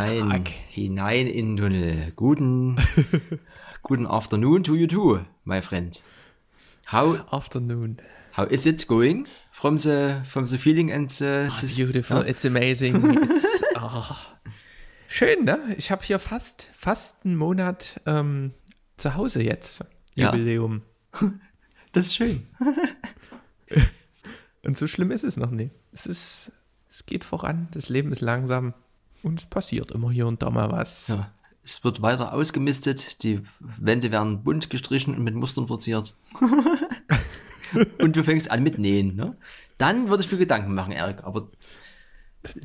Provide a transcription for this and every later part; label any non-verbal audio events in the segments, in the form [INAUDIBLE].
hinein, Tag. hinein in den Tunnel. Guten, [LAUGHS] guten afternoon to you too, my friend. How, Afternoon. how is it going from the, from the feeling and the, Ah, beautiful, it's amazing. It's, [LAUGHS] ah. Schön, ne? Ich habe hier fast, fast einen Monat ähm, zu Hause jetzt. Ja. Jubiläum. [LAUGHS] das ist schön. Und so schlimm ist es noch nicht. Es ist, es geht voran, das Leben ist langsam und es passiert immer hier und da mal was. Ja. Es wird weiter ausgemistet, die Wände werden bunt gestrichen und mit Mustern verziert. [LAUGHS] und du fängst an mit Nähen, ne? Dann würde ich mir Gedanken machen, Erik, aber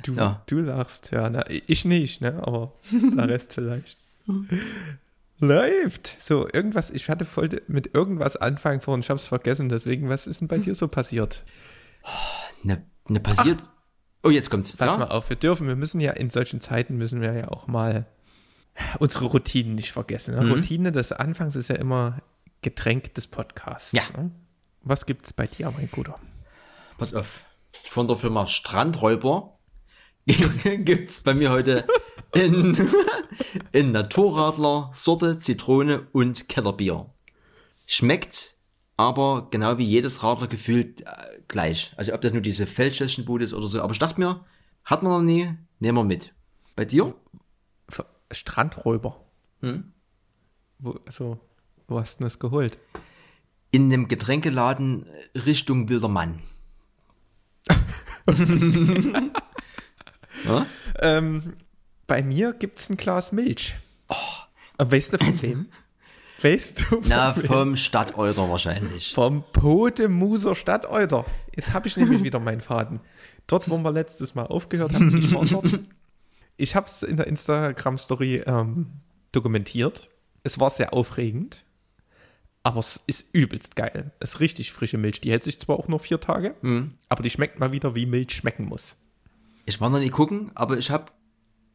Du, Ja. du lachst, ja. Na, ich nicht, ne? Aber [LAUGHS] der Rest vielleicht. Läuft. So, irgendwas, ich hatte voll mit irgendwas anfangen vor und ich hab's vergessen. Deswegen, was ist denn bei dir so passiert? ne, ne passiert. Oh, jetzt kommt's. Pass Ja? mal auf, wir dürfen, wir müssen ja in solchen Zeiten müssen wir ja auch mal unsere Routinen nicht vergessen. Ne? Mhm. Routine des Anfangs ist ja immer Getränk des Podcasts. Ja. Ne? Was gibt's bei dir, mein Bruder? Pass auf. Von der Firma Strandräuber [LAUGHS] gibt's bei mir heute in, [LAUGHS] in Naturradler, Sorte, Zitrone und Kellerbier. Schmeckt aber genau wie jedes Radler gefühlt äh, gleich. Also ob das nur diese Feldschäschenbude ist oder so. Aber ich dachte mir, hat man noch nie, nehmen wir mit. Bei dir? Strandräuber. Hm? Wo, also, wo hast du das geholt? In einem Getränkeladen Richtung Wilder Mann. [LAUGHS] ja? Ähm, bei mir gibt's ein Glas Milch. Oh. Weißt du von wem? Weißt du Na, vom Stadteuter wahrscheinlich. Vom Podemuser Stadteuter. Jetzt habe ich nämlich wieder meinen Faden. Dort, wo wir letztes Mal aufgehört haben, ich war dort. Ich habe es in der Instagram-Story ähm, dokumentiert. Es war sehr aufregend, aber es ist übelst geil. Es ist richtig frische Milch. Die hält sich zwar auch nur vier Tage, aber die schmeckt mal wieder, wie Milch schmecken muss. Ich war noch nie gucken, aber ich habe,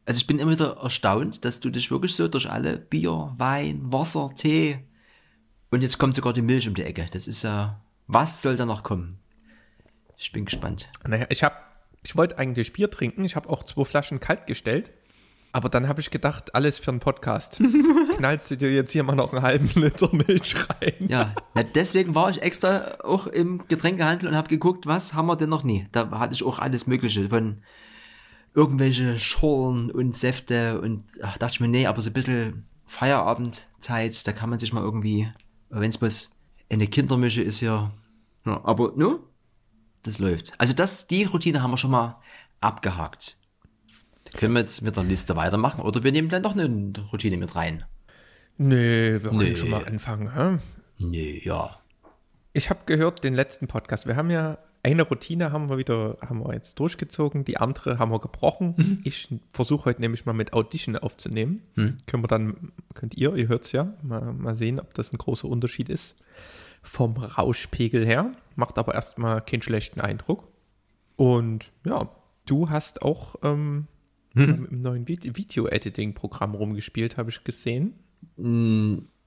also ich bin immer wieder erstaunt, dass du dich wirklich so durch alle Bier, Wein, Wasser, Tee und jetzt kommt sogar die Milch um die Ecke. Das ist ja, was soll da noch kommen? Ich bin gespannt. Naja, ich habe, ich wollte eigentlich Bier trinken. Ich habe auch zwei Flaschen kalt gestellt. Aber dann habe ich gedacht, alles für einen Podcast. [LAUGHS] Knallst du dir jetzt hier mal noch einen halben Liter Milch rein? Ja, na, deswegen war ich extra auch im Getränkehandel und habe geguckt, was haben wir denn noch nie. Da hatte ich auch alles Mögliche von irgendwelche Schorlen und Säfte und ach, dachte ich mir, nee, aber so ein bisschen Feierabendzeit, da kann man sich mal irgendwie, wenn es bloß eine Kindermische ist hier, ja, aber ne, das läuft. Also das, die Routine haben wir schon mal abgehakt. Können wir jetzt mit der Liste weitermachen oder wir nehmen dann doch eine Routine mit rein? Nö, wir können Nee. schon mal anfangen. Hä? Nee, ja. Ich habe gehört, den letzten Podcast, wir haben ja eine Routine haben wir wieder, haben wir jetzt durchgezogen, die andere haben wir gebrochen. Ich versuche heute nämlich mal mit Audition aufzunehmen. Können wir dann, könnt ihr, ihr hört's ja, mal, mal sehen, ob das ein großer Unterschied ist. Vom Rauschpegel her, macht aber erstmal keinen schlechten Eindruck. Und ja, du hast auch ähm, mit dem neuen Vid- Video-Editing-Programm rumgespielt, habe ich gesehen.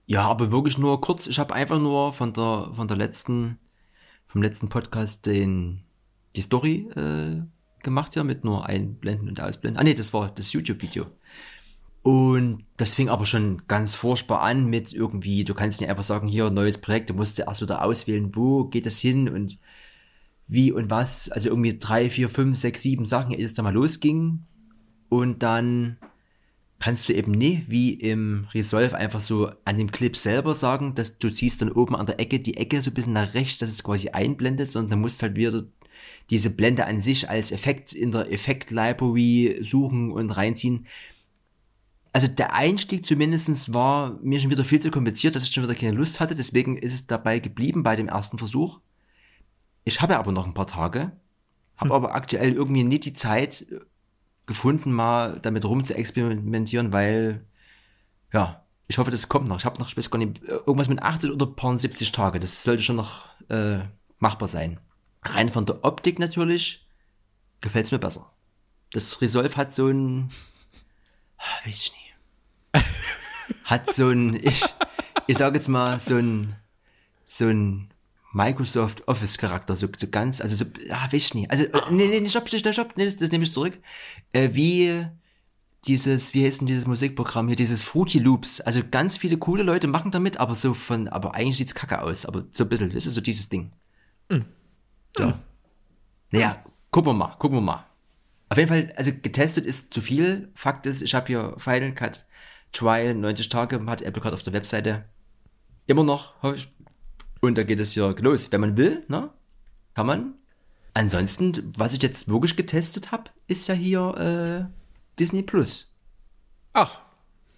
Ja, aber wirklich nur kurz. Ich habe einfach nur von der von der letzten vom letzten Podcast den die Story äh, gemacht ja mit nur einblenden und ausblenden. Ah nee, das war das YouTube-Video. Und das fing aber schon ganz furchtbar an mit irgendwie, du kannst nicht einfach sagen, hier neues Projekt, du musst erst wieder auswählen, wo geht es hin und wie und was. Also irgendwie drei, vier, fünf, sechs, sieben Sachen, ehe es da mal losging. Und dann kannst du eben nicht wie im Resolve einfach so an dem Clip selber sagen, dass du ziehst dann oben an der Ecke die Ecke so ein bisschen nach rechts, dass es quasi einblendet, sondern dann musst halt wieder diese Blende an sich als Effekt in der Effekt-Library suchen und reinziehen. Also der Einstieg zumindestens war mir schon wieder viel zu kompliziert, dass ich schon wieder keine Lust hatte, deswegen ist es dabei geblieben bei dem ersten Versuch. Ich habe aber noch ein paar Tage, habe aber aktuell irgendwie nicht die Zeit gefunden, mal damit rum zu experimentieren, weil, ja, ich hoffe, das kommt noch. Ich habe noch, ich weiß gar nicht, irgendwas mit 80 oder paar 70 Tage. Das sollte schon noch äh, machbar sein. Rein von der Optik natürlich gefällt es mir besser. Das Resolve hat so ein, ah, weiß ich nicht, hat so ein, ich, ich sage jetzt mal so ein, so ein Microsoft Office Charakter, so, so ganz, also so, ja, weiß ich nicht. Also, äh, nee, nee, stopp, stopp, stopp, nee, das, das nehme ich zurück. Äh, wie dieses, wie heißt denn dieses Musikprogramm hier, dieses Fruity Loops. Also ganz viele coole Leute machen damit, aber so von, aber eigentlich sieht's kacke aus, aber so ein bisschen, das ist so dieses Ding. Mhm. Ja. Naja, gucken wir mal, gucken wir mal. Auf jeden Fall, also getestet ist zu viel. Fakt ist, ich habe hier Final Cut Trial 90 Tage, hat Apple gerade auf der Webseite. Immer noch, hoffe ich. Und da geht es ja los. Wenn man will, ne? Kann man. Ansonsten, was ich jetzt wirklich getestet habe, ist ja hier äh, Disney Plus. Ach,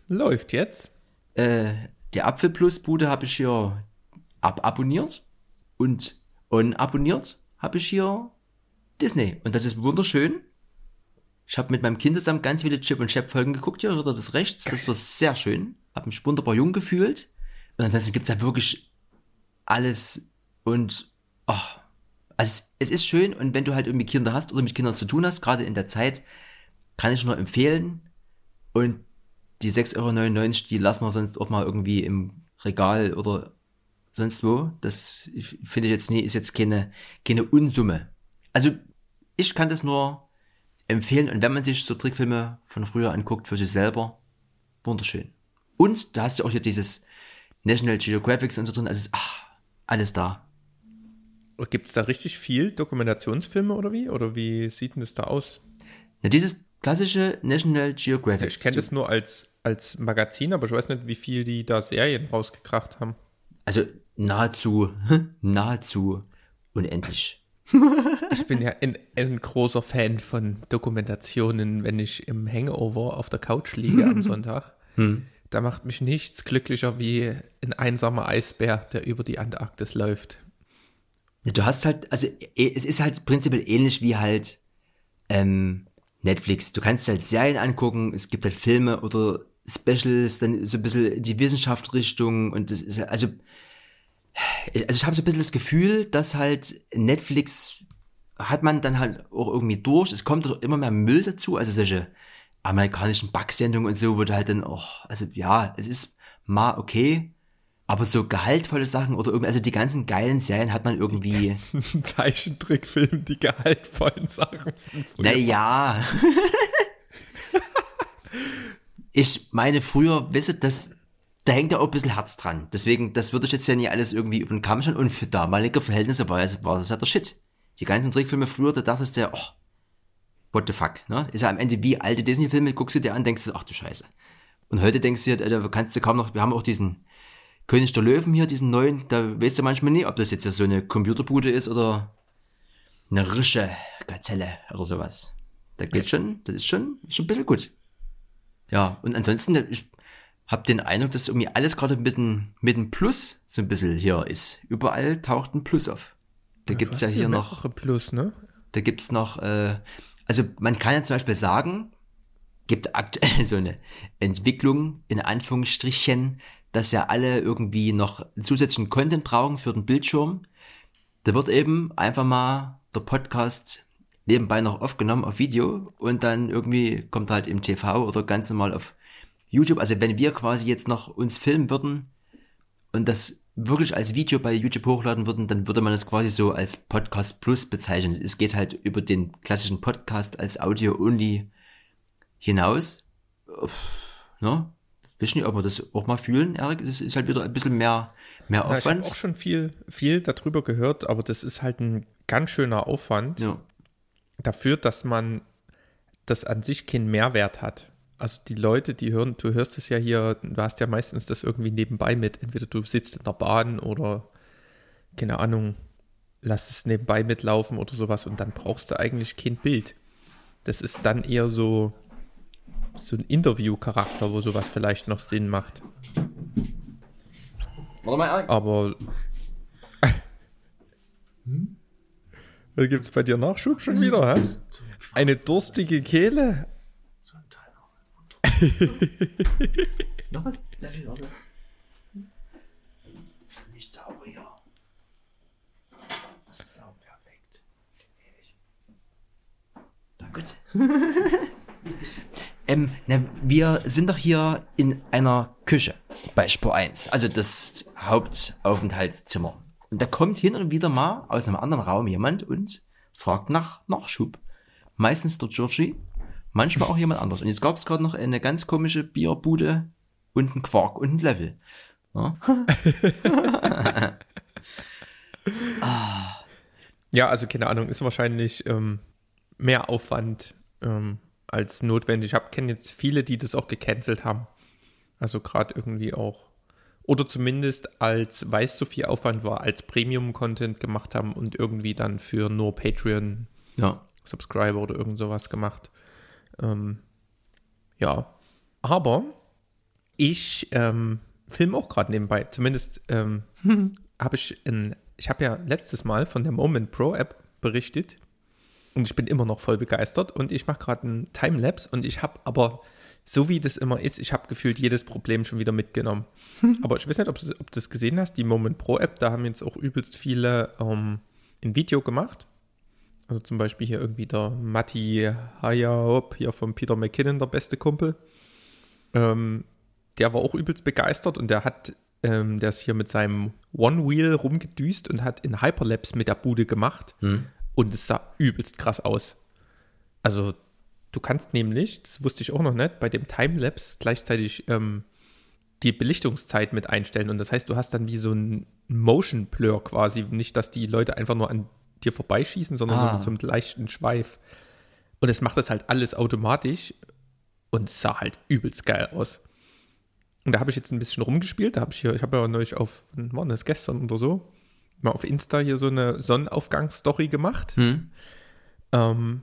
läuft jetzt. Äh, der Apfel Plus Bude habe ich hier ababonniert und unabonniert habe ich hier Disney. Und das ist wunderschön. Ich habe mit meinem Kind zusammen ganz viele Chip und Chap Folgen geguckt, hier oder das rechts. Das war sehr schön. Habe mich wunderbar jung gefühlt. Und ansonsten gibt's ja wirklich alles und oh, also es, es ist schön und wenn du halt irgendwie Kinder hast oder mit Kindern zu tun hast, gerade in der Zeit, kann ich nur empfehlen. Und die 6,99 Euro, die lassen wir sonst auch mal irgendwie im Regal oder sonst wo. Das finde ich jetzt nie, ist jetzt keine, keine Unsumme. Also ich kann das nur empfehlen und wenn man sich so Trickfilme von früher anguckt für sich selber, wunderschön. Und da hast du auch hier dieses National Geographic und so drin, also ach, alles da. Gibt es da richtig viel Dokumentationsfilme oder wie? Oder wie sieht denn das da aus? Ja, dieses klassische National Geographic. Ich kenne das nur als, als Magazin, aber ich weiß nicht, wie viel die da Serien rausgekracht haben. Also nahezu, [LAUGHS] nahezu unendlich. [LAUGHS] ich bin ja ein, ein, großer Fan von Dokumentationen, wenn ich im Hangover auf der Couch liege am [LAUGHS] Sonntag. Hm. Da macht mich nichts glücklicher wie ein einsamer Eisbär, der über die Antarktis läuft. Du hast halt, also es ist halt prinzipiell ähnlich wie halt ähm, Netflix. Du kannst halt Serien angucken, es gibt halt Filme oder Specials, dann so ein bisschen die Wissenschaftsrichtung und das ist also also ich habe so ein bisschen das Gefühl, dass halt Netflix hat man dann halt auch irgendwie durch. Es kommt doch immer mehr Müll dazu, also solche amerikanischen Backsendungen und so, wo du halt dann, oh, also ja, es ist mal okay, aber so gehaltvolle Sachen oder irgendwie, also die ganzen geilen Serien hat man irgendwie. [LAUGHS] Zeichentrickfilm, die gehaltvollen Sachen. Naja. [LAUGHS] ich meine, früher, wisst das, da hängt ja auch ein bisschen Herz dran. Deswegen, das würde ich jetzt ja nie alles irgendwie über den Kamm schauen. Und für damalige Verhältnisse war, war das ja der Shit. Die ganzen Trickfilme früher, da dachtest du ja, oh, what the fuck, ne? Ist ja am Ende wie alte Disney-Filme, guckst du dir an, denkst du, ach du Scheiße. Und heute denkst du dir, Alter, kannst du kaum noch, wir haben auch diesen, König der Löwen hier, diesen neuen, da weißt du manchmal nie, ob das jetzt so eine Computerbude ist oder eine rische Gazelle oder sowas. Da geht schon, das ist schon, ist schon ein bisschen gut. Ja, und ansonsten, ich habe den Eindruck, dass irgendwie alles gerade mit einem mit dem Plus so ein bisschen hier ist. Überall taucht ein Plus auf. Da ja, gibt's ja hier noch. Plus, ne? Da gibt's noch, äh, also man kann ja zum Beispiel sagen, gibt aktuell [LAUGHS] so eine Entwicklung in Anführungsstrichen, dass ja alle irgendwie noch zusätzlichen Content brauchen für den Bildschirm. Da wird eben einfach mal der Podcast nebenbei noch aufgenommen auf Video und dann irgendwie kommt halt im TV oder ganz normal auf YouTube. Also wenn wir quasi jetzt noch uns filmen würden und das wirklich als Video bei YouTube hochladen würden, dann würde man das quasi so als Podcast Plus bezeichnen. Es geht halt über den klassischen Podcast als Audio-only hinaus. Ne? Wissen nicht, ob wir das auch mal fühlen, Erik. Das ist halt wieder ein bisschen mehr, mehr Aufwand. Ja, ich habe auch schon viel, viel darüber gehört, aber das ist halt ein ganz schöner Aufwand ja. dafür, dass man das an sich keinen Mehrwert hat. Also die Leute, die hören, du hörst es ja hier, du hast ja meistens das irgendwie nebenbei mit. Entweder du sitzt in der Bahn oder, keine Ahnung, lass es nebenbei mitlaufen oder sowas und dann brauchst du eigentlich kein Bild. Das ist dann eher so, so ein Interview-Charakter, wo sowas vielleicht noch Sinn macht. Warte mal. Aber. hm? Da gibt's bei dir Nachschub schon wieder, hä? Eine durstige Kehle. [LAUGHS] Noch was? Level, oder? Das ist nicht sauber hier. Das ist sauber perfekt. Ewig. Danke. [LAUGHS] Ähm, na, wir sind doch hier in einer Küche bei Spur 1, also das Hauptaufenthaltszimmer. Und da kommt hin und wieder mal aus einem anderen Raum jemand und fragt nach Nachschub. Meistens der Georgie Manchmal auch jemand anders. Und jetzt gab es gerade noch eine ganz komische Bierbude und ein Quark und ein Level. Ja, [LAUGHS] Ja, also keine Ahnung, ist wahrscheinlich ähm, mehr Aufwand ähm, als notwendig. Ich kenne jetzt viele, die das auch gecancelt haben. Also gerade irgendwie auch. Oder zumindest als, weil es so viel Aufwand war, als Premium-Content gemacht haben und irgendwie dann für nur Patreon ja. Subscriber oder irgend sowas gemacht. Ähm, ja. Aber ich ähm, filme auch gerade nebenbei. Zumindest ähm, [LAUGHS] habe ich ein, ich habe ja letztes Mal von der Moment Pro App berichtet und ich bin immer noch voll begeistert und ich mache gerade einen Timelapse und ich habe aber, so wie das immer ist, ich habe gefühlt jedes Problem schon wieder mitgenommen. [LAUGHS] aber ich weiß nicht, ob, du- ob du das gesehen hast, die Moment Pro App, da haben jetzt auch übelst viele ähm, ein Video gemacht. Also zum Beispiel hier irgendwie der Matti Hayahop, hier von Peter McKinnon, der beste Kumpel. Ähm, der war auch übelst begeistert und der hat, ähm, der ist hier mit seinem One Wheel rumgedüst und hat in Hyperlapse mit der Bude gemacht. Hm. Und es sah übelst krass aus. Also, du kannst nämlich, das wusste ich auch noch nicht, bei dem Timelapse gleichzeitig ähm, die Belichtungszeit mit einstellen. Und das heißt, du hast dann wie so ein Motion Blur quasi. Nicht, dass die Leute einfach nur an dir vorbeischießen, sondern Ah. nur mit so einem leichten Schweif. Und es macht das halt alles automatisch und sah halt übelst geil aus. Und da habe ich jetzt ein bisschen rumgespielt. Da habe ich hier, ich habe ja neulich auf, wann war das gestern oder so, mal auf Insta hier so eine Sonnenaufgangsstory gemacht. Hm. Ähm,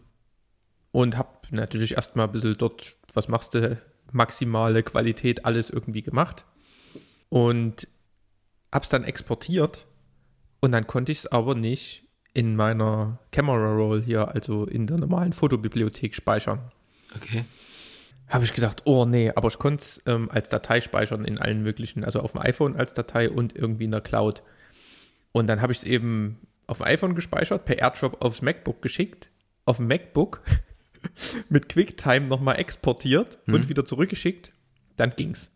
und habe natürlich erstmal ein bisschen dort, was machst du, maximale Qualität, alles irgendwie gemacht. Und habe es dann exportiert. Und dann konnte ich es aber nicht in meiner Camera Roll hier, also in der normalen Fotobibliothek speichern. Okay. Habe ich gedacht, oh nee, aber ich konnte es ähm, als Datei speichern in allen möglichen, also auf dem iPhone als Datei und irgendwie in der Cloud. Und dann habe ich es eben auf dem iPhone gespeichert, per AirDrop aufs MacBook geschickt, auf dem MacBook [LAUGHS] mit QuickTime nochmal exportiert und wieder zurückgeschickt. Dann ging's.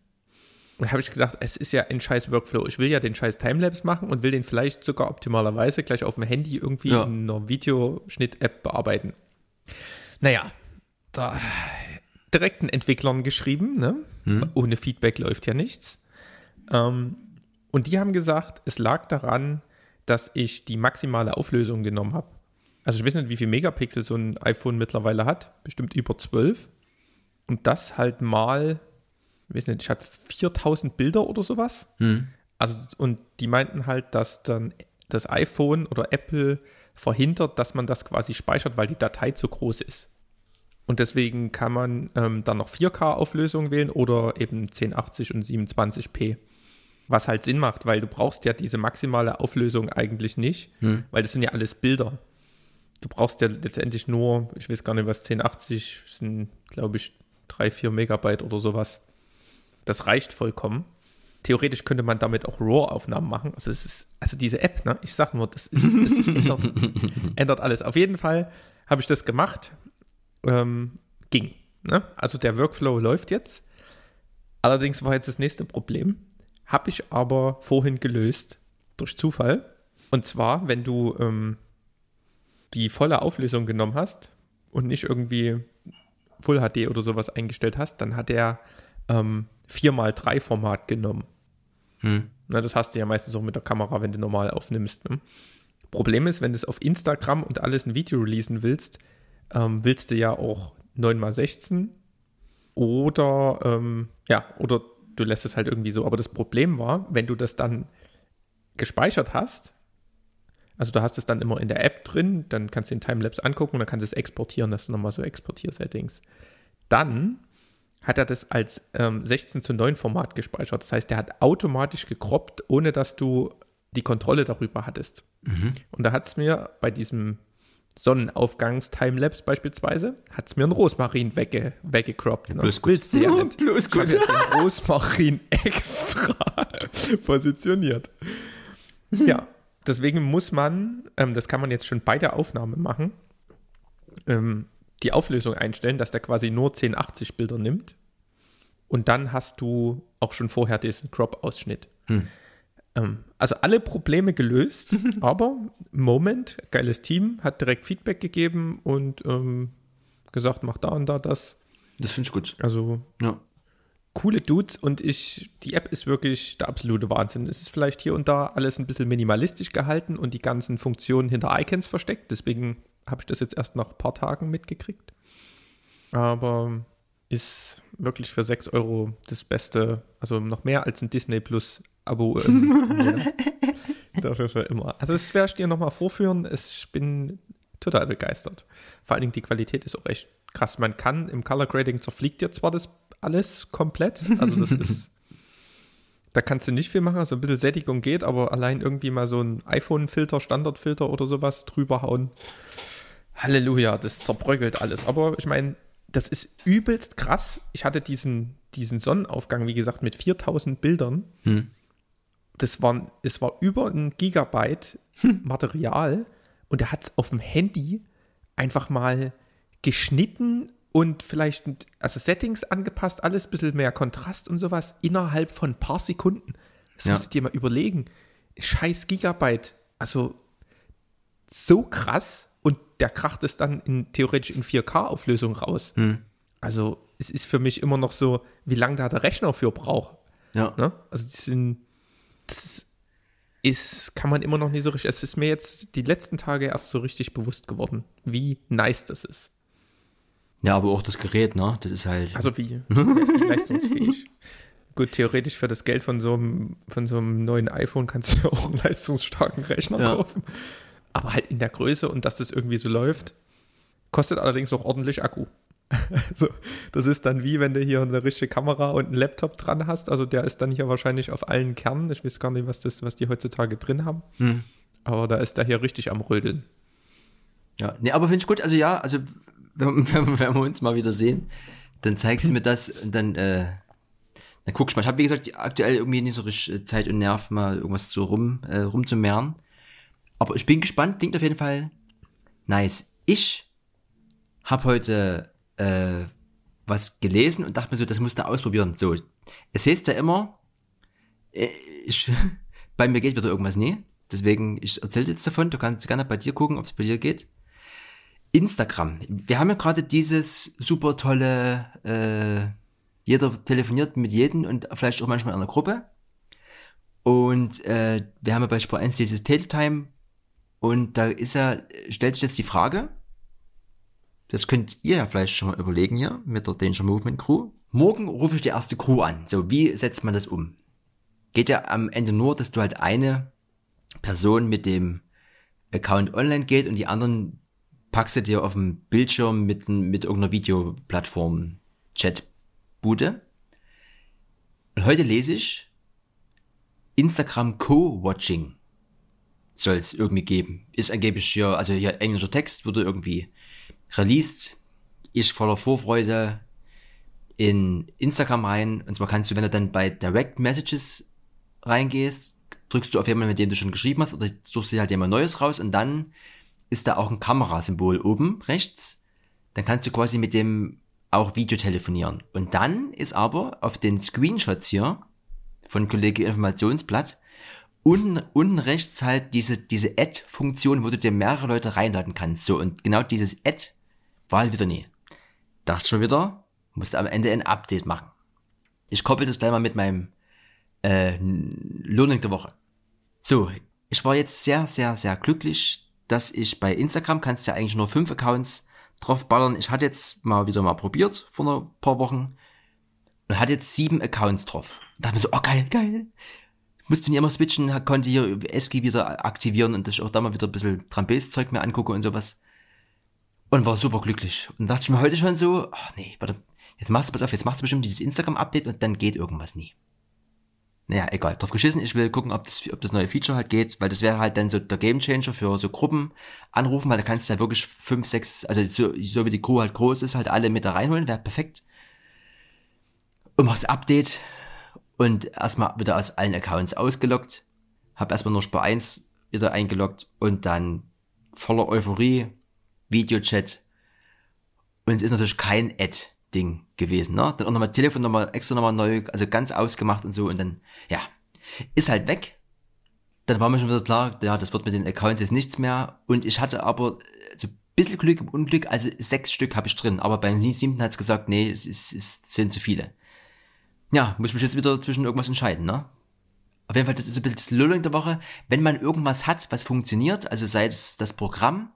Und habe ich gedacht, es ist ja ein scheiß Workflow. Ich will ja den scheiß Timelapse machen und will den vielleicht sogar optimalerweise gleich auf dem Handy irgendwie Ja. in einer Videoschnitt-App bearbeiten. Naja, da direkten Entwicklern geschrieben, ne? Ohne Feedback läuft ja nichts. Ähm, und die haben gesagt, es lag daran, dass ich die maximale Auflösung genommen habe. Also ich weiß nicht, wie viel Megapixel so ein iPhone mittlerweile hat. Bestimmt über 12. Und das halt mal, ich weiß nicht, ich hatte 4000 Bilder oder sowas. Hm. Also, und die meinten halt, dass dann das iPhone oder Apple verhindert, dass man das quasi speichert, weil die Datei zu groß ist. Und deswegen kann man ähm, dann noch 4K-Auflösung wählen oder eben 1080 und 27p. Was halt Sinn macht, weil du brauchst ja diese maximale Auflösung eigentlich nicht, weil das sind ja alles Bilder. Du brauchst ja letztendlich nur, ich weiß gar nicht, was 1080 sind, glaube ich, 3, 4 Megabyte oder sowas. Das reicht vollkommen. Theoretisch könnte man damit auch RAW-Aufnahmen machen. Also es ist, also diese App, ne? Ich sag nur, das ist, das ändert, [LAUGHS] ändert alles. Auf jeden Fall habe ich das gemacht. Ähm, ging. Ne? Also der Workflow läuft jetzt. Allerdings war jetzt das nächste Problem. Habe ich aber vorhin gelöst durch Zufall. Und zwar, wenn du ähm, die volle Auflösung genommen hast und nicht irgendwie Full HD oder sowas eingestellt hast, dann hat er ähm, 4x3 Format genommen. Hm. Na, das hast du ja meistens auch mit der Kamera, wenn du normal aufnimmst. Ne? Problem ist, wenn du es auf Instagram und alles ein Video releasen willst, ähm, willst du ja auch 9x16 oder ähm, ja, oder du lässt es halt irgendwie so. Aber das Problem war, wenn du das dann gespeichert hast, also du hast es dann immer in der App drin, dann kannst du den Timelapse angucken und dann kannst du es exportieren, das sind nochmal so Exportier-Settings. Dann hat er das als ähm, 16 zu 9 Format gespeichert. Das heißt, der hat automatisch gekroppt, ohne dass du die Kontrolle darüber hattest. Und da hat es mir bei diesem Sonnenaufgangs-Timelapse beispielsweise, hat es mir einen Rosmarin wegge weggecroppt. Ne? bloß. Willst du ja [LAUGHS] nicht. Bloß Ich habe ja den Rosmarin [LAUGHS] extra positioniert. Ja, deswegen muss man, ähm, das kann man jetzt schon bei der Aufnahme machen, ähm, die Auflösung einstellen, dass der quasi nur 1080 Bilder nimmt. Und dann hast du auch schon vorher diesen Crop-Ausschnitt. Hm. Ähm, also alle Probleme gelöst, [LAUGHS] aber Moment, geiles Team, hat direkt Feedback gegeben und ähm, gesagt, mach da und da das. Das finde ich gut. Also Ja. coole Dudes und ich, die App ist wirklich der absolute Wahnsinn. Es ist vielleicht hier und da alles ein bisschen minimalistisch gehalten und die ganzen Funktionen hinter Icons versteckt. Deswegen habe ich das jetzt erst nach ein paar Tagen mitgekriegt. Aber ist wirklich für 6 Euro das Beste, also noch mehr als ein Disney Plus Abo. [LAUGHS] Ähm. Dafür für immer. Also das werde ich dir nochmal vorführen. Ich bin total begeistert. Vor allen Dingen die Qualität ist auch echt krass. Man kann im Color Grading zerfliegt dir zwar das alles komplett, also das ist [LAUGHS] da kannst du nicht viel machen, also ein bisschen Sättigung geht, aber allein irgendwie mal so ein iPhone-Filter, Standardfilter oder sowas drüber hauen. Halleluja, das zerbröckelt alles. Aber ich meine, das ist übelst krass. Ich hatte diesen, diesen Sonnenaufgang, wie gesagt, mit 4000 Bildern. Hm. Das waren, es war über ein Gigabyte Material und er hat es auf dem Handy einfach mal geschnitten und vielleicht, also Settings angepasst, alles ein bisschen mehr Kontrast und sowas innerhalb von ein paar Sekunden. Das Ja. musst du dir mal überlegen. Scheiß Gigabyte. Also so krass und der kracht es dann in, theoretisch in 4K-Auflösung raus. Hm. Also es ist für mich immer noch so, wie lange da der Rechner für braucht. Ja. Ne? Also die sind, das ist, kann man immer noch nicht so richtig, es ist mir jetzt die letzten Tage erst so richtig bewusst geworden, wie nice das ist. Ja, aber auch das Gerät, ne? Das ist halt. Also wie, [LAUGHS] wie leistungsfähig. Gut, theoretisch für das Geld von so einem, von so einem neuen iPhone kannst du auch einen leistungsstarken Rechner Ja. kaufen. Aber halt in der Größe und dass das irgendwie so läuft, kostet allerdings auch ordentlich Akku. [LAUGHS] Also, das ist dann wie, wenn du hier eine richtige Kamera und einen Laptop dran hast. Also, der ist dann hier wahrscheinlich auf allen Kernen. Ich weiß gar nicht, was, das, was die heutzutage drin haben. Hm. Aber da ist der hier richtig am Rödeln. Ja, nee, aber finde ich gut. Also ja, also wenn, [LAUGHS] wenn, wenn wir uns mal wieder sehen, dann zeigst du mir das und dann, äh, dann guck ich mal. Ich habe, wie gesagt, aktuell irgendwie nicht so richtig äh, Zeit und Nerv, mal irgendwas so rum, äh, rumzumehren. Aber ich bin gespannt, klingt auf jeden Fall nice. Ich habe heute äh, was gelesen und dachte mir so, das musst du ausprobieren. So, es heißt ja immer, äh, ich, [LAUGHS] bei mir geht wieder irgendwas nie. Deswegen, ich erzähle jetzt davon, du kannst gerne bei dir gucken, ob es bei dir geht. Instagram. Wir haben ja gerade dieses super tolle, äh, jeder telefoniert mit jedem und vielleicht auch manchmal in einer Gruppe. Und äh, wir haben ja bei Sport 1 dieses Teletime und da ist ja, stellt sich jetzt die Frage, das könnt ihr ja vielleicht schon mal überlegen hier mit der Danger Movement Crew. Morgen rufe ich die erste Crew an. So, wie setzt man das um? Geht ja am Ende nur, dass du halt eine Person mit dem Account online geht und die anderen packst du dir auf dem Bildschirm mit, mit irgendeiner Videoplattform Chat-Bude. Und heute lese ich, Instagram Co-Watching soll es irgendwie geben. Ist angeblich hier, also hier englischer Text wurde irgendwie released. Ich voller Vorfreude in Instagram rein. Und zwar kannst du, wenn du dann bei Direct Messages reingehst, drückst du auf jemanden, mit dem du schon geschrieben hast, oder suchst dir halt jemand Neues raus und dann ist da auch ein Kamerasymbol oben rechts. Dann kannst du quasi mit dem auch Video telefonieren. Und dann ist aber auf den Screenshots hier von Kollege Informationsblatt unten, unten rechts halt diese, diese Add-Funktion, wo du dir mehrere Leute reinladen kannst. So, und genau dieses Add war halt wieder nie. Dachte schon wieder, musste am Ende ein Update machen. Ich koppel das gleich mal mit meinem äh, Learning der Woche. So, ich war jetzt sehr, sehr, sehr glücklich, dass ich bei Instagram kannst ja eigentlich nur fünf Accounts draufballern. Ich hatte jetzt mal wieder mal probiert vor ein paar Wochen und hatte jetzt sieben Accounts drauf. Da dachte mir so, oh geil, geil. Musste nie immer switchen, konnte hier Eski wieder aktivieren und ich auch da mal wieder ein bisschen Trambes-Zeug mir angucke und sowas. Und war super glücklich. Und dachte ich mir heute schon so, ach nee, warte, jetzt machst du, pass auf, jetzt machst du bestimmt dieses Instagram-Update und dann geht irgendwas nie. Naja, egal, drauf geschissen, ich will gucken, ob das, ob das neue Feature halt geht, weil das wäre halt dann so der Gamechanger für so Gruppen anrufen, weil da kannst du ja wirklich fünf, sechs, also so, so wie die Crew halt groß ist, halt alle mit da reinholen, wäre perfekt. Und machst Update und erstmal wieder aus allen Accounts ausgeloggt, hab erstmal nur Spar 1 wieder eingeloggt und dann voller Euphorie, Videochat und es ist natürlich kein Ad-Ding gewesen, ne? Dann auch nochmal Telefon nochmal extra nochmal neu, also ganz ausgemacht und so und dann, ja, ist halt weg. Dann war mir schon wieder klar, ja, das wird mit den Accounts jetzt nichts mehr und ich hatte aber, also bisschen Glück im Unglück, also sechs Stück habe ich drin, aber beim siebten hat es gesagt, nee, es, ist, es sind zu viele. Ja, muss ich mich jetzt wieder zwischen irgendwas entscheiden, ne? Auf jeden Fall, das ist so ein bisschen das Lulling der Woche. Wenn man irgendwas hat, was funktioniert, also sei es das Programm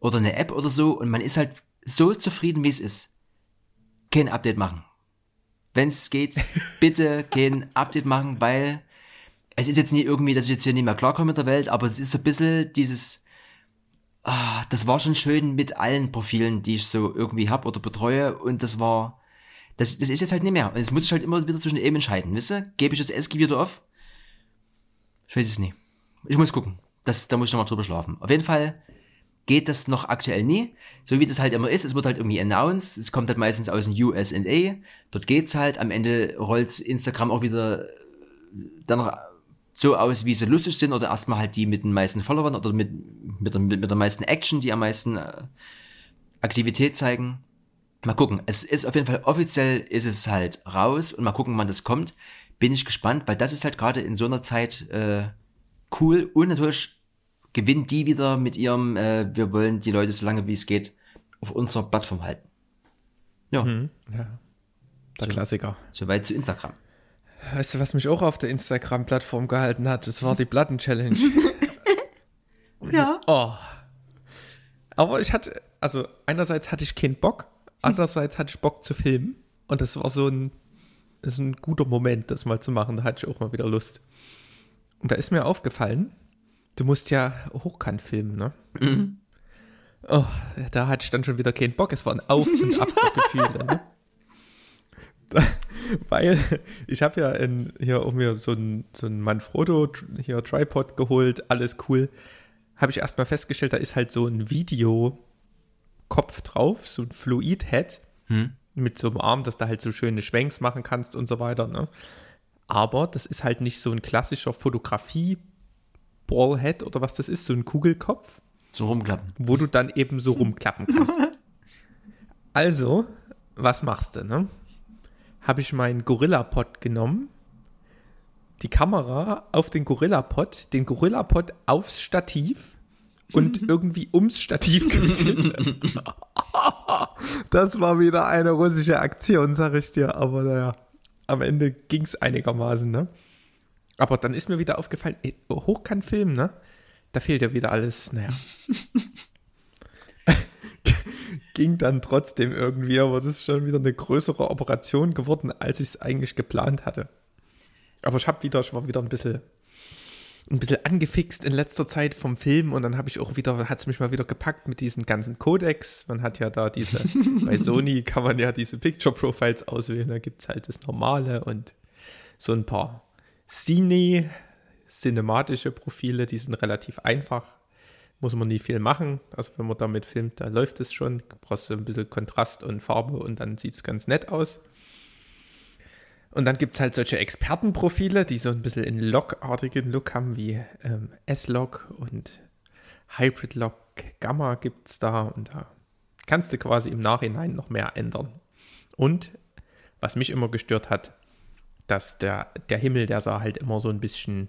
oder eine App oder so, und man ist halt so zufrieden, wie es ist, kein Update machen. Wenn es geht, [LAUGHS] bitte kein Update machen, weil es ist jetzt nie irgendwie, dass ich jetzt hier nicht mehr klarkomme mit der Welt, aber es ist so ein bisschen dieses, ah, das war schon schön mit allen Profilen, die ich so irgendwie hab oder betreue und das war, das, das ist jetzt halt nicht mehr. Und jetzt muss ich halt immer wieder zwischen eben entscheiden, wisst ihr? Gebe ich das ESCI wieder auf? Ich weiß es nicht. Ich muss gucken. Das, da muss ich nochmal drüber schlafen. Auf jeden Fall geht das noch aktuell nie. So wie das halt immer ist, es wird halt irgendwie announced, es kommt halt meistens aus den USA, dort geht's halt, am Ende rollt Instagram auch wieder dann so aus, wie sie lustig sind oder erstmal halt die mit den meisten Followern oder mit, mit, der, mit der meisten Action, die am meisten äh, Aktivität zeigen. Mal gucken. Es ist auf jeden Fall offiziell ist es halt raus und mal gucken, wann das kommt. Bin ich gespannt, weil das ist halt gerade in so einer Zeit äh, cool und natürlich gewinnt die wieder mit ihrem, äh, wir wollen die Leute so lange wie es geht auf unserer Plattform halten. Ja. Mhm, ja. Der so, Klassiker. Soweit zu Instagram. Weißt du, was mich auch auf der Instagram-Plattform gehalten hat? Das war die Platten-Challenge. [LAUGHS] ja. Oh. Aber ich hatte, also einerseits hatte ich keinen Bock, andererseits hatte ich Bock zu filmen. Und das war so ein, ist ein guter Moment, das mal zu machen. Da hatte ich auch mal wieder Lust. Und da ist mir aufgefallen, du musst ja hochkant filmen, ne? Mhm. Oh, da hatte ich dann schon wieder keinen Bock. Es war ein Auf- und Ab-Gefühl. ne? [LAUGHS] weil ich habe ja in, hier auch mir so ein, so ein Manfrotto hier Tripod geholt, alles cool. Habe ich erstmal festgestellt, da ist halt so ein Videokopf drauf, so ein Fluid-Head hm. mit so einem Arm, dass du halt so schöne Schwenks machen kannst und so weiter. Ne? Aber das ist halt nicht so ein klassischer Fotografie-Ballhead oder was das ist, so ein Kugelkopf. So rumklappen. Wo du dann eben so rumklappen kannst. [LAUGHS] also, was machst du, ne? habe ich meinen Gorilla-Pod genommen, die Kamera auf den Gorilla-Pod, den Gorilla-Pod aufs Stativ und [LAUGHS] irgendwie ums Stativ gewickelt. [LAUGHS] das war wieder eine russische Aktion, sag ich dir. Aber naja, am Ende ging es einigermaßen, ne? Aber dann ist mir wieder aufgefallen, Hochkantfilm, ne? Da fehlt ja wieder alles, naja. [LAUGHS] ging dann trotzdem irgendwie, aber das ist schon wieder eine größere Operation geworden, als ich es eigentlich geplant hatte. Aber ich habe wieder, ich war wieder ein bisschen, ein bisschen angefixt in letzter Zeit vom Film und dann habe ich auch wieder, hat es mich mal wieder gepackt mit diesen ganzen Codecs. Man hat ja da diese, [LAUGHS] bei Sony kann man ja diese Picture Profiles auswählen, da gibt es halt das normale und so ein paar Cine, cinematische Profile, die sind relativ einfach muss man nie viel machen. Also wenn man damit filmt, da läuft es schon. Du brauchst ein bisschen Kontrast und Farbe und dann sieht es ganz nett aus. Und dann gibt es halt solche Expertenprofile, die so ein bisschen einen Log-artigen Look haben, wie ähm, S-Log und Hybrid-Log Gamma gibt es da. Und da kannst du quasi im Nachhinein noch mehr ändern. Und was mich immer gestört hat, dass der, der Himmel, der sah halt immer so ein bisschen,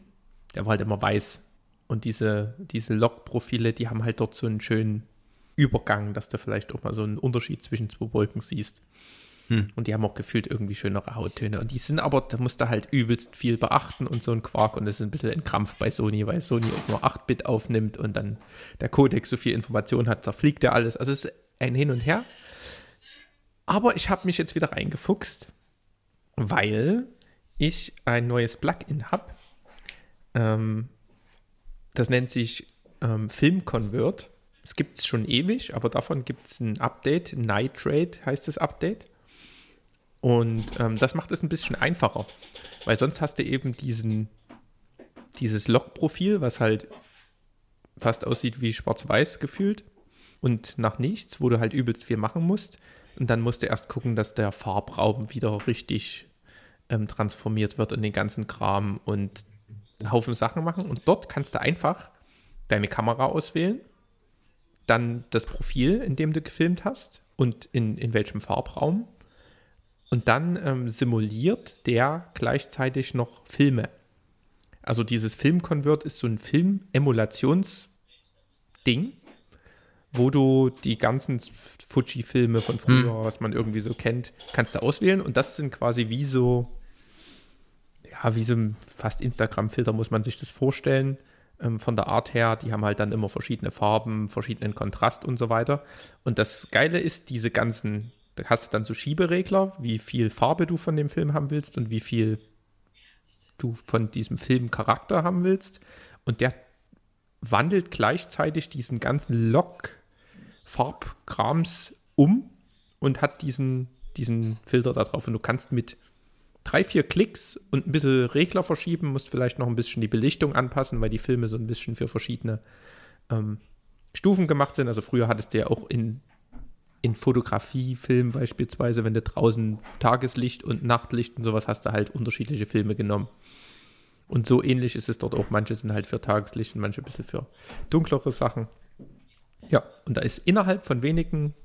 der war halt immer weiß und diese, diese Log-Profile, die haben halt dort so einen schönen Übergang, dass du vielleicht auch mal so einen Unterschied zwischen zwei Wolken siehst. Hm. Und die haben auch gefühlt irgendwie schönere Hauttöne. Und die sind aber, da musst du halt übelst viel beachten und so ein Quark. Und das ist ein bisschen ein Krampf bei Sony, weil Sony auch nur 8-Bit aufnimmt und dann der Codec so viel Information hat, zerfliegt ja alles. Also es ist ein Hin und Her. Aber ich habe mich jetzt wieder reingefuchst, weil ich ein neues Plugin habe. Ähm, das nennt sich ähm, Film Convert. Es gibt es schon ewig, aber davon gibt es ein Update. Nitrate heißt das Update. Und ähm, das macht es ein bisschen einfacher, weil sonst hast du eben diesen, dieses Log-Profil, was halt fast aussieht wie schwarz-weiß gefühlt und nach nichts, wo du halt übelst viel machen musst. Und dann musst du erst gucken, dass der Farbraum wieder richtig ähm, transformiert wird in den ganzen Kram und einen Haufen Sachen machen und dort kannst du einfach deine Kamera auswählen, dann das Profil, in dem du gefilmt hast und in, in welchem Farbraum. Und dann ähm, simuliert der gleichzeitig noch Filme. Also dieses Film-Convert ist so ein Film-Emulationsding, wo du die ganzen Fuji-Filme von früher, hm. was man irgendwie so kennt, kannst du auswählen. Und das sind quasi wie so, ja, wie so ein fast Instagram-Filter, muss man sich das vorstellen. Ähm, von der Art her, die haben halt dann immer verschiedene Farben, verschiedenen Kontrast und so weiter. Und das Geile ist, diese ganzen, da hast du dann so Schieberegler, wie viel Farbe du von dem Film haben willst und wie viel du von diesem Film Charakter haben willst. Und der wandelt gleichzeitig diesen ganzen Lock-Farbkrams um und hat diesen, diesen Filter da drauf. Und du kannst mit drei, vier Klicks und ein bisschen Regler verschieben, musst vielleicht noch ein bisschen die Belichtung anpassen, weil die Filme so ein bisschen für verschiedene ähm, Stufen gemacht sind. Also früher hattest du ja auch in, in Fotografiefilmen beispielsweise, wenn du draußen Tageslicht und Nachtlicht und sowas hast, du halt unterschiedliche Filme genommen. Und so ähnlich ist es dort auch. Manche sind halt für Tageslicht und manche ein bisschen für dunklere Sachen. Ja, und da ist innerhalb von wenigen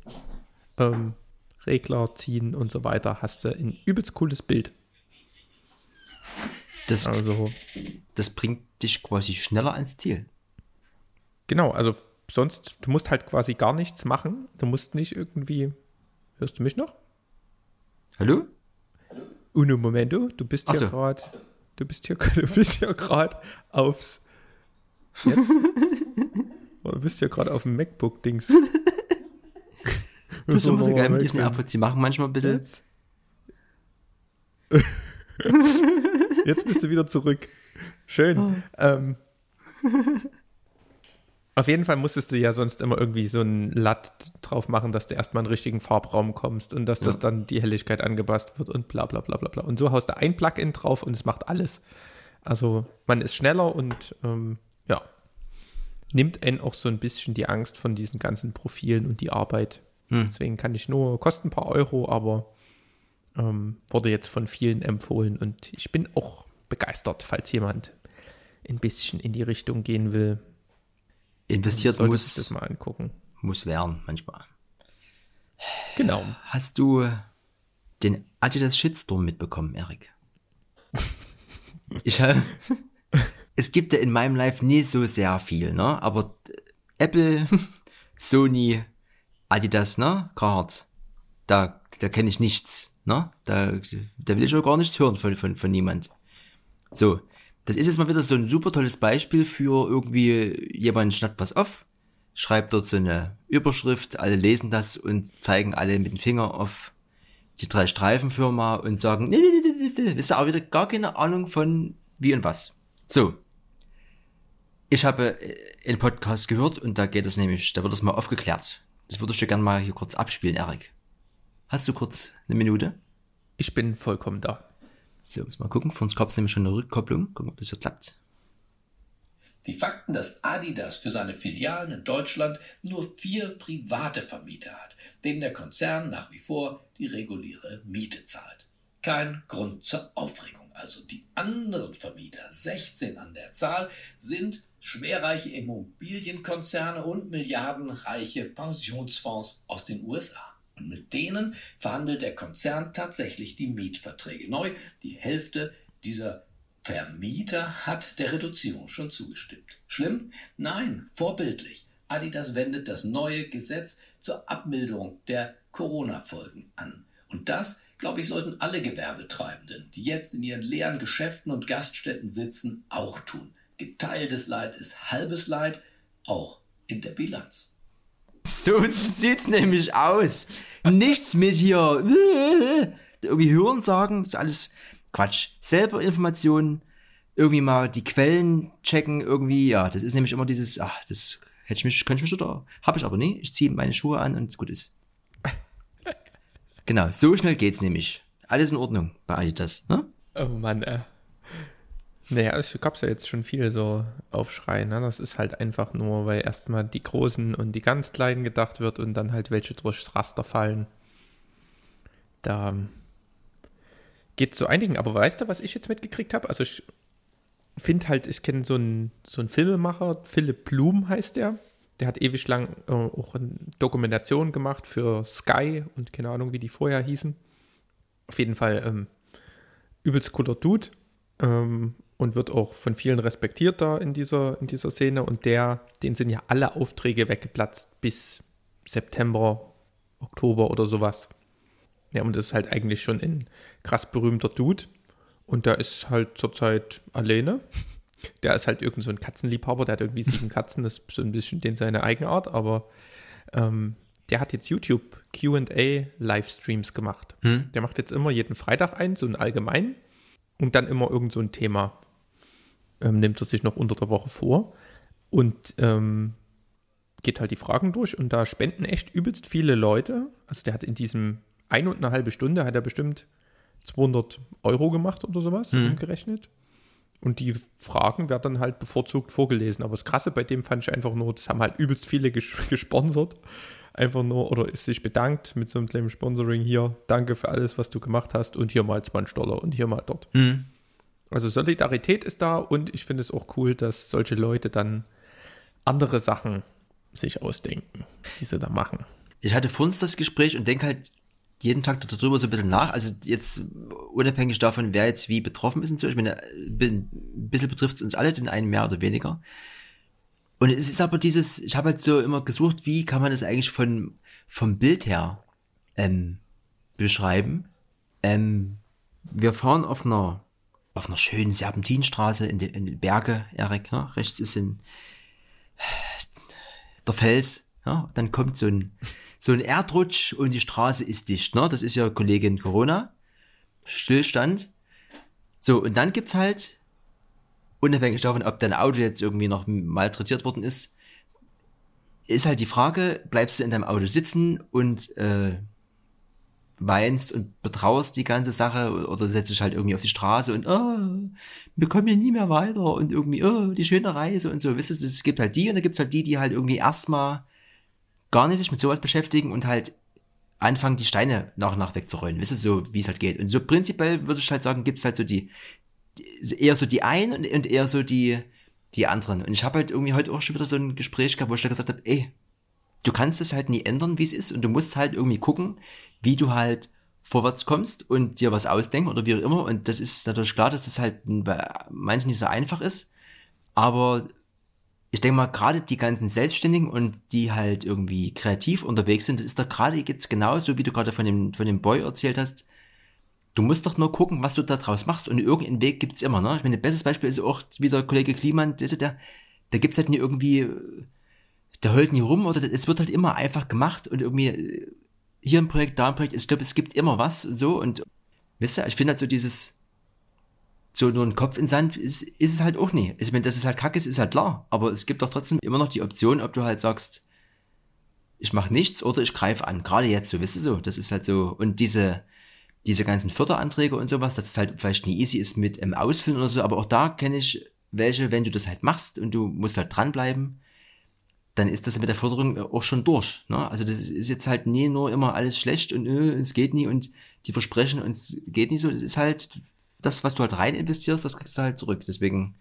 ähm, Regler ziehen und so weiter, hast du ein übelst cooles Bild. Das, also, das bringt dich quasi schneller ans Ziel. Genau, also sonst, du musst halt quasi gar nichts machen. Du musst nicht irgendwie. Hörst du mich noch? Hallo? Uno momento, du bist hier gerade. Du bist hier, [LAUGHS] du bist hier gerade aufs. [LAUGHS] Jetzt? du bist ja gerade auf dem MacBook-Dings. [LAUGHS] Das ist immer so geil mit diesen AirPods. Die machen manchmal ein bisschen. Jetzt. Jetzt bist du wieder zurück. Schön. Oh. Ähm, auf jeden Fall musstest du ja sonst immer irgendwie so ein Latt drauf machen, dass du erstmal in den richtigen Farbraum kommst und dass ja. das dann die Helligkeit angepasst wird und bla bla bla bla bla. Und so haust du ein Plugin drauf und es macht alles. Also man ist schneller und ähm, ja, nimmt einen auch so ein bisschen die Angst von diesen ganzen Profilen und die Arbeit. Hm. Deswegen kann ich nur, kostet ein paar Euro, aber ähm, wurde jetzt von vielen empfohlen und ich bin auch begeistert, falls jemand ein bisschen in die Richtung gehen will investiert muss. das mal angucken. Muss werden, manchmal. Genau. Hast du den Adidas Shitstorm mitbekommen, Erik? ich habe. [LAUGHS] es gibt ja in meinem Live nie so sehr viel, ne? Aber Apple, [LAUGHS] Sony, Adidas, ne? Carhartt, da, da kenne ich nichts, ne? Da, da will ich auch gar nichts hören von, von, von niemand. So, das ist jetzt mal wieder so ein super tolles Beispiel für irgendwie jemand schnappt was auf, schreibt dort so eine Überschrift, alle lesen das und zeigen alle mit dem Finger auf die drei Streifenfirma und sagen, nee, nee, nee, nee, ist auch wieder gar keine Ahnung von wie und was. So. Ich habe äh, einen Podcast gehört und da geht es nämlich, da wird das mal aufgeklärt. Das würde ich dir gerne mal hier kurz abspielen, Erik. Hast du kurz eine Minute? Ich bin vollkommen da. So, muss mal gucken. Für uns es nämlich schon eine Rückkopplung. Gucken, ob das so klappt. Die Fakten, dass Adidas für seine Filialen in Deutschland nur vier private Vermieter hat, denen der Konzern nach wie vor die reguläre Miete zahlt. Kein Grund zur Aufregung. Also die anderen Vermieter, 16 an der Zahl, sind schwerreiche Immobilienkonzerne und milliardenreiche Pensionsfonds aus den USA. Und mit denen verhandelt der Konzern tatsächlich die Mietverträge neu. Die Hälfte dieser Vermieter hat der Reduzierung schon zugestimmt. Schlimm? Nein, vorbildlich. Adidas wendet das neue Gesetz zur Abmilderung der Corona-Folgen an. Und das, glaube ich, sollten alle Gewerbetreibenden, die jetzt in ihren leeren Geschäften und Gaststätten sitzen, auch tun. Geteiltes Leid ist halbes Leid, auch in der Bilanz. So sieht's nämlich aus. Nichts mit hier irgendwie hören sagen, ist alles Quatsch. Selber Informationen, irgendwie mal die Quellen checken, irgendwie, ja, das ist nämlich immer dieses, ach, das hätte ich mich, könnte ich mich oder, habe ich aber nie. Ich ziehe meine Schuhe an und gut ist. [LAUGHS] genau, so schnell geht's nämlich. Alles in Ordnung bei Adidas, ne? Oh Mann, äh. Naja, es gab ja jetzt schon viele so Aufschrei. Ne? Das ist halt einfach nur, weil erstmal die Großen und die ganz Kleinen gedacht wird und dann halt welche durchs Raster fallen. Da geht zu einigen. Aber weißt du, was ich jetzt mitgekriegt habe? Also ich finde halt, ich kenne so einen, so einen Filmemacher, Philipp Blum heißt der. Der hat ewig lang äh, auch eine Dokumentation gemacht für Sky und keine Ahnung, wie die vorher hießen. Auf jeden Fall ähm, übelst cooler Dude. Ähm, und wird auch von vielen respektiert da in dieser, in dieser Szene. Und der, den sind ja alle Aufträge weggeplatzt bis September, Oktober oder sowas. Ja, und das ist halt eigentlich schon ein krass berühmter Dude. Und der ist halt zurzeit alleine. [LAUGHS] Der ist halt irgend so ein Katzenliebhaber, der hat irgendwie sieben [LAUGHS] Katzen, das ist so ein bisschen den seine Eigenart, aber ähm, der hat jetzt YouTube QA Livestreams gemacht. Hm? Der macht jetzt immer jeden Freitag ein, so ein allgemein, und dann immer irgend so ein Thema. Ähm, nimmt er sich noch unter der Woche vor und ähm, geht halt die Fragen durch und da spenden echt übelst viele Leute. Also der hat in diesem ein und eine halbe Stunde hat er bestimmt 200 Euro gemacht oder sowas, hm. umgerechnet. Und die Fragen werden dann halt bevorzugt vorgelesen. Aber das Krasse bei dem fand ich einfach nur, das haben halt übelst viele ges [LAUGHS] gesponsert. Einfach nur, oder ist sich bedankt mit so einem kleinen Sponsoring hier. Danke für alles, was du gemacht hast. Und hier mal 20 Dollar und hier mal dort. Mhm. Also Solidarität ist da und ich finde es auch cool, dass solche Leute dann andere Sachen sich ausdenken, die sie da machen. Ich hatte vor uns das Gespräch und denke halt jeden Tag darüber so ein bisschen nach. Also jetzt unabhängig davon, wer jetzt wie betroffen ist und so. Ich meine, ein bisschen betrifft es uns alle, den einen mehr oder weniger. Und es ist aber dieses, ich habe halt so immer gesucht, wie kann man das eigentlich von, vom Bild her ähm, beschreiben. Ähm, wir fahren auf einer, auf einer schönen Serpentinstraße in, die Berge, Erik, ne? rechts ist in, der Fels, ja? dann kommt so ein so ein Erdrutsch und die Straße ist dicht, ne? Das ist ja Kollegin Corona. Stillstand. So, und dann gibt's halt, unabhängig davon, ob dein Auto jetzt irgendwie noch malträtiert worden ist, ist halt die Frage, bleibst du in deinem Auto sitzen und äh, weinst und betrauerst die ganze Sache oder setzt dich halt irgendwie auf die Straße und oh, wir kommen hier nie mehr weiter und irgendwie, oh, die schöne Reise und so. Wisst ihr, es gibt halt die und dann gibt's halt die, die halt irgendwie erstmal gar nicht sich mit sowas beschäftigen und halt anfangen, die Steine nach und nach wegzurollen. Wisst ihr, so wie es halt geht. Und so prinzipiell würde ich halt sagen, gibt es halt so die, die, eher so die einen und, und eher so die, die anderen. Und ich habe halt irgendwie heute auch schon wieder so ein Gespräch gehabt, wo ich da gesagt habe, ey, du kannst es halt nie ändern, wie es ist, und du musst halt irgendwie gucken, wie du halt vorwärts kommst und dir was ausdenken oder wie auch immer. Und das ist natürlich klar, dass das halt bei manchen nicht so einfach ist. Aber ich denke mal, gerade die ganzen Selbstständigen und die halt irgendwie kreativ unterwegs sind, das ist doch gerade jetzt genauso, wie du gerade von dem, von dem Boy erzählt hast. Du musst doch nur gucken, was du da draus machst und irgendeinen Weg gibt's immer, ne? Ich meine, bestes Beispiel ist auch wieder Kollege Kliman, der, der, da gibt's halt nie irgendwie, der heult nie rum oder es wird halt immer einfach gemacht und irgendwie hier ein Projekt, da ein Projekt. Ich glaube, es gibt immer was so und, wisst ihr, ich finde halt so dieses, so nur ein Kopf in Sand ist, ist es halt auch nie. Ich meine, dass es halt kacke ist, ist halt klar. Aber es gibt doch trotzdem immer noch die Option, ob du halt sagst, ich mache nichts oder ich greife an. Gerade jetzt, so, wisst ihr so. Das ist halt so. Und diese, diese ganzen Förderanträge und sowas, dass es halt vielleicht nie easy ist mit ähm, Ausfüllen oder so. Aber auch da kenne ich welche, wenn du das halt machst und du musst halt dranbleiben, dann ist das mit der Förderung auch schon durch. Ne? Also das ist jetzt halt nie nur immer alles schlecht und äh, es geht nie und die versprechen und es geht nie so. Das ist halt, das, was du halt rein investierst, das kriegst du halt zurück. Deswegen,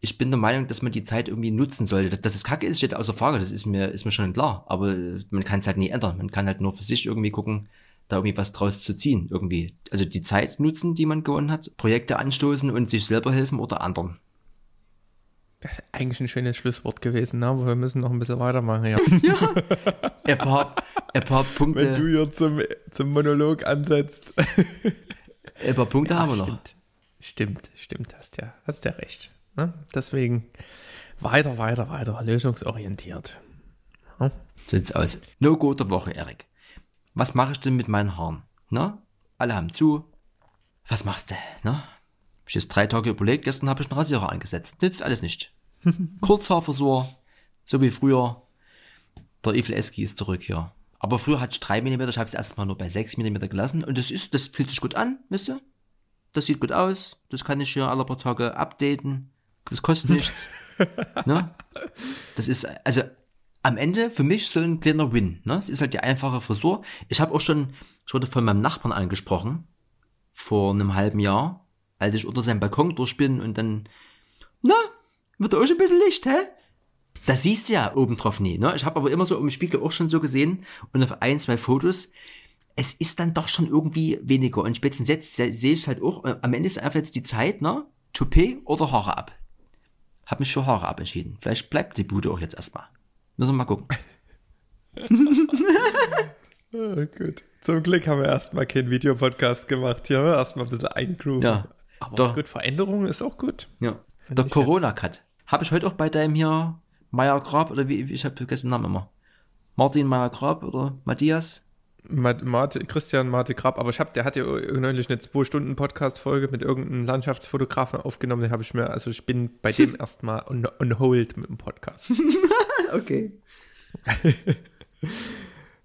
ich bin der Meinung, dass man die Zeit irgendwie nutzen sollte. Dass es kacke ist, steht außer Frage, das ist mir, ist mir schon klar. Aber man kann es halt nie ändern. Man kann halt nur für sich irgendwie gucken, da irgendwie was draus zu ziehen. Irgendwie. Also die Zeit nutzen, die man gewonnen hat, Projekte anstoßen und sich selber helfen oder anderen. Das ist eigentlich ein schönes Schlusswort gewesen, ne? aber wir müssen noch ein bisschen weitermachen. Ja, [LAUGHS] ja. Ein, paar, ein paar Punkte. Wenn du hier zum, zum Monolog ansetzt. [LAUGHS] Ein paar Punkte ja, haben wir stimmt. noch. Stimmt, stimmt, hast ja, hast ja recht. Ne? Deswegen weiter, weiter, weiter, lösungsorientiert. Ja? So sieht's aus. No-Go der Woche, Erik. Was mache ich denn mit meinen Haaren? Na? Alle haben zu. Was machst du? Na? Hab ich jetzt drei Tage überlegt, gestern habe ich einen Rasierer angesetzt. Nützt alles nicht. [LAUGHS] Kurzhaarfrisur, so wie früher. Der Evil Eski ist zurück hier. Aber früher hatte ich 3 mm, ich habe es erstmal nur bei 6 mm gelassen und das ist, das fühlt sich gut an, wisst ihr? Das sieht gut aus, das kann ich hier alle paar Tage updaten, das kostet [LAUGHS] nichts. ne? Das ist, also am Ende für mich so ein kleiner Win. Ne? Es ist halt die einfache Frisur. Ich habe auch schon, ich wurde von meinem Nachbarn angesprochen, vor einem halben Jahr, als ich unter seinem Balkon durch bin und dann, na, wird auch schon ein bisschen Licht, hä? Das siehst du ja oben drauf nie. Ne? Ich habe aber immer so im Spiegel auch schon so gesehen und auf ein, zwei Fotos, es ist dann doch schon irgendwie weniger. Und spätestens jetzt sehe ich es halt auch, äh, am Ende ist einfach jetzt die Zeit, ne? Toupet oder Haare ab. Hab mich für Haare ab entschieden. Vielleicht bleibt die Bude auch jetzt erstmal. Müssen wir mal gucken. oh, [LAUGHS] gut. Zum Glück haben wir erstmal keinen Videopodcast gemacht. Hier haben wir erstmal ein bisschen eingrooven. Ja. Aber Doch. ist gut. Veränderung ist auch gut. Ja. Der Corona-Cut. Habe ich heute auch bei deinem hier Meier Grab oder wie, wie ich habe vergessen den Namen immer. Martin Meier Grab oder Matthias? Ma- Marte, Christian Marte Grab, aber ich hab, der hat ja neulich eine 2-Stunden-Podcast-Folge mit irgendeinem Landschaftsfotografen aufgenommen. Den habe ich mir, also ich bin bei dem [LAUGHS] erstmal on, on hold mit dem Podcast. [LAUGHS] Okay. [LAUGHS]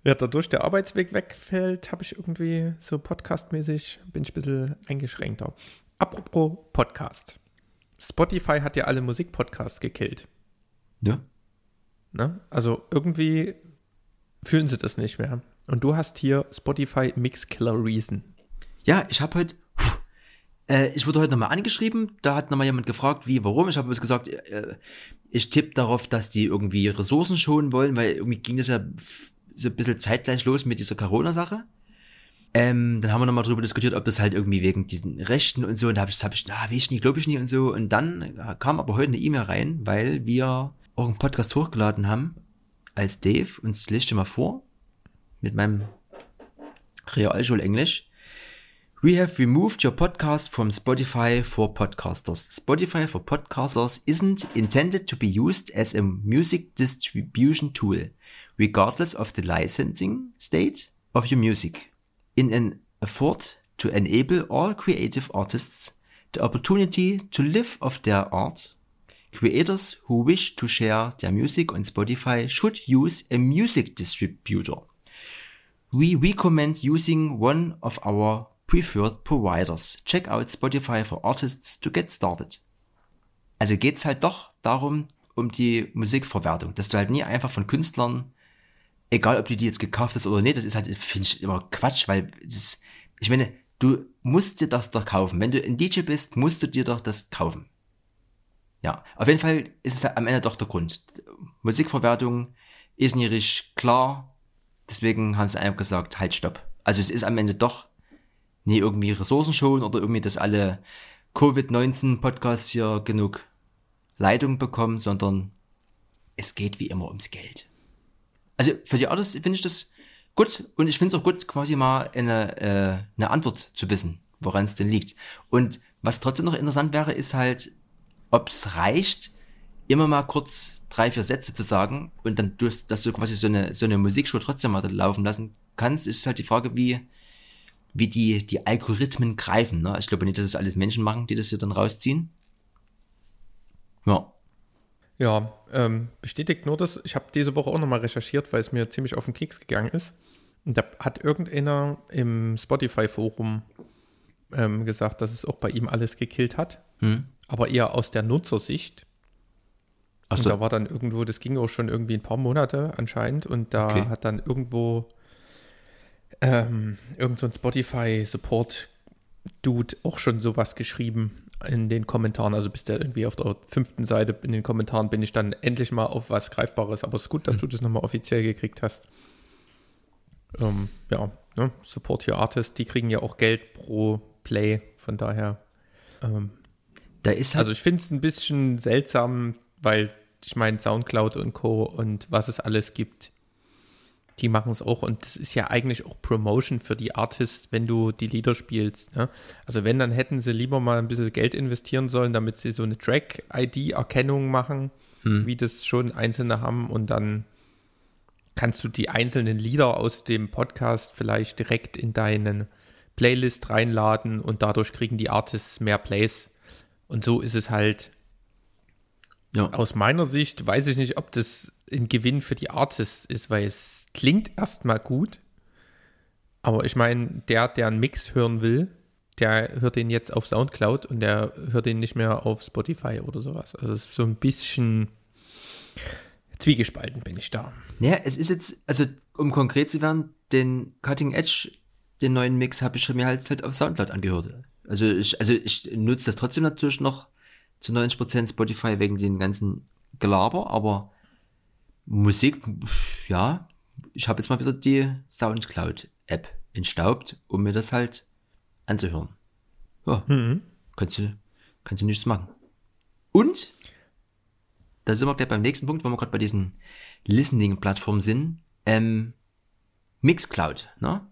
Ja, dadurch der Arbeitsweg wegfällt, habe ich irgendwie so podcastmäßig, bin ich ein bisschen eingeschränkter. Apropos Podcast. Spotify hat ja alle Musikpodcasts gekillt. Ja. Ne? Also irgendwie fühlen sie das nicht mehr. Und du hast hier Spotify Mix Killer Reason. Ja, ich habe heute, äh, ich wurde heute nochmal angeschrieben, da hat nochmal jemand gefragt, wie, warum. Ich habe bloß gesagt, äh, ich tippe darauf, dass die irgendwie Ressourcen schonen wollen, weil irgendwie ging das ja so ein bisschen zeitgleich los mit dieser Corona-Sache. Ähm, dann haben wir nochmal drüber diskutiert, ob das halt irgendwie wegen diesen Rechten und so, und da habe ich, hab ich, na, weiß ich nicht, glaube ich nicht und so. Und dann kam aber heute eine E-Mail rein, weil wir auch einen Podcast hochgeladen haben als Dave, und das lese ich dir mal vor, mit meinem Realschul-Englisch. We have removed your podcast from Spotify for podcasters. Spotify for podcasters isn't intended to be used as a music distribution tool, regardless of the licensing state of your music. In an effort to enable all creative artists the opportunity to live of their art, creators who wish to share their music on Spotify should use a music distributor. We recommend using one of our preferred providers. Check out Spotify for Artists to get started. Also geht's halt doch darum, um die Musikverwertung, dass du halt nie einfach von Künstlern, egal ob du die jetzt gekauft hast oder nicht, das ist halt, finde ich immer Quatsch, weil das ich meine, du musst dir das doch kaufen. Wenn du ein DJ bist, musst du dir doch das kaufen. Ja, auf jeden Fall ist es am Ende doch der Grund. Musikverwertung ist nicht richtig klar, Deswegen haben sie einfach gesagt, halt, stopp. Also es ist am Ende doch nie irgendwie Ressourcen schon oder irgendwie, dass alle Covid-19-Podcasts hier genug Leitung bekommen, sondern es geht wie immer ums Geld. Also für die Artists finde ich das gut und ich finde es auch gut, quasi mal eine, äh, eine Antwort zu wissen, woran es denn liegt. Und was trotzdem noch interessant wäre, ist halt, ob es reicht, immer mal kurz drei, vier Sätze zu sagen und dann, durch, dass du quasi so eine, so eine Musikshow trotzdem mal laufen lassen kannst, ist halt die Frage, wie, wie die, die Algorithmen greifen. Ne? Ich glaube nicht, dass es alles Menschen machen, die das hier dann rausziehen. Ja. Ja, ähm, bestätigt nur das. Ich habe diese Woche auch nochmal recherchiert, weil es mir ziemlich auf den Keks gegangen ist. Und da hat irgendeiner im Spotify-Forum ähm, gesagt, dass es auch bei ihm alles gekillt hat. Hm. Aber eher aus der Nutzersicht. Ach Und so. da war dann irgendwo, das ging auch schon irgendwie ein paar Monate anscheinend. Und da Okay. hat dann irgendwo ähm, irgend so ein Spotify-Support-Dude auch schon sowas geschrieben in den Kommentaren. Also bis der irgendwie auf der fünften Seite in den Kommentaren bin ich dann endlich mal auf was Greifbares. Aber es ist gut, dass du das nochmal offiziell gekriegt hast. Ähm, ja, ne? Support Your Artist, die kriegen ja auch Geld pro Play. Von daher ähm, Da ist halt, also ich finde es ein bisschen seltsam, weil ich meine Soundcloud und Co. und was es alles gibt, die machen es auch und das ist ja eigentlich auch Promotion für die Artists, wenn du die Lieder spielst. Ne? Also wenn, dann hätten sie lieber mal ein bisschen Geld investieren sollen, damit sie so eine Track-ID-Erkennung machen, wie das schon Einzelne haben und dann kannst du die einzelnen Lieder aus dem Podcast vielleicht direkt in deinen Playlist reinladen und dadurch kriegen die Artists mehr Plays. Und so ist es halt ja, aus meiner Sicht, weiß ich nicht, ob das ein Gewinn für die Artists ist, weil es klingt erstmal gut. Aber ich meine, der, der einen Mix hören will, der hört den jetzt auf Soundcloud und der hört den nicht mehr auf Spotify oder sowas. Also es ist so ein bisschen zwiegespalten bin ich da. Naja, es ist jetzt, also um konkret zu werden, den Cutting Edge, den neuen Mix, habe ich mir halt, halt auf Soundcloud angehört. Also ich, also ich nutze das trotzdem natürlich noch zu 90% Spotify wegen den ganzen Gelaber, aber Musik, ja, ich habe jetzt mal wieder die Soundcloud-App entstaubt, um mir das halt anzuhören. Ja, kannst du, Kannst du nichts machen. Und, da sind wir gleich beim nächsten Punkt, wo wir gerade bei diesen Listening-Plattformen sind, ähm, Mixcloud, ne?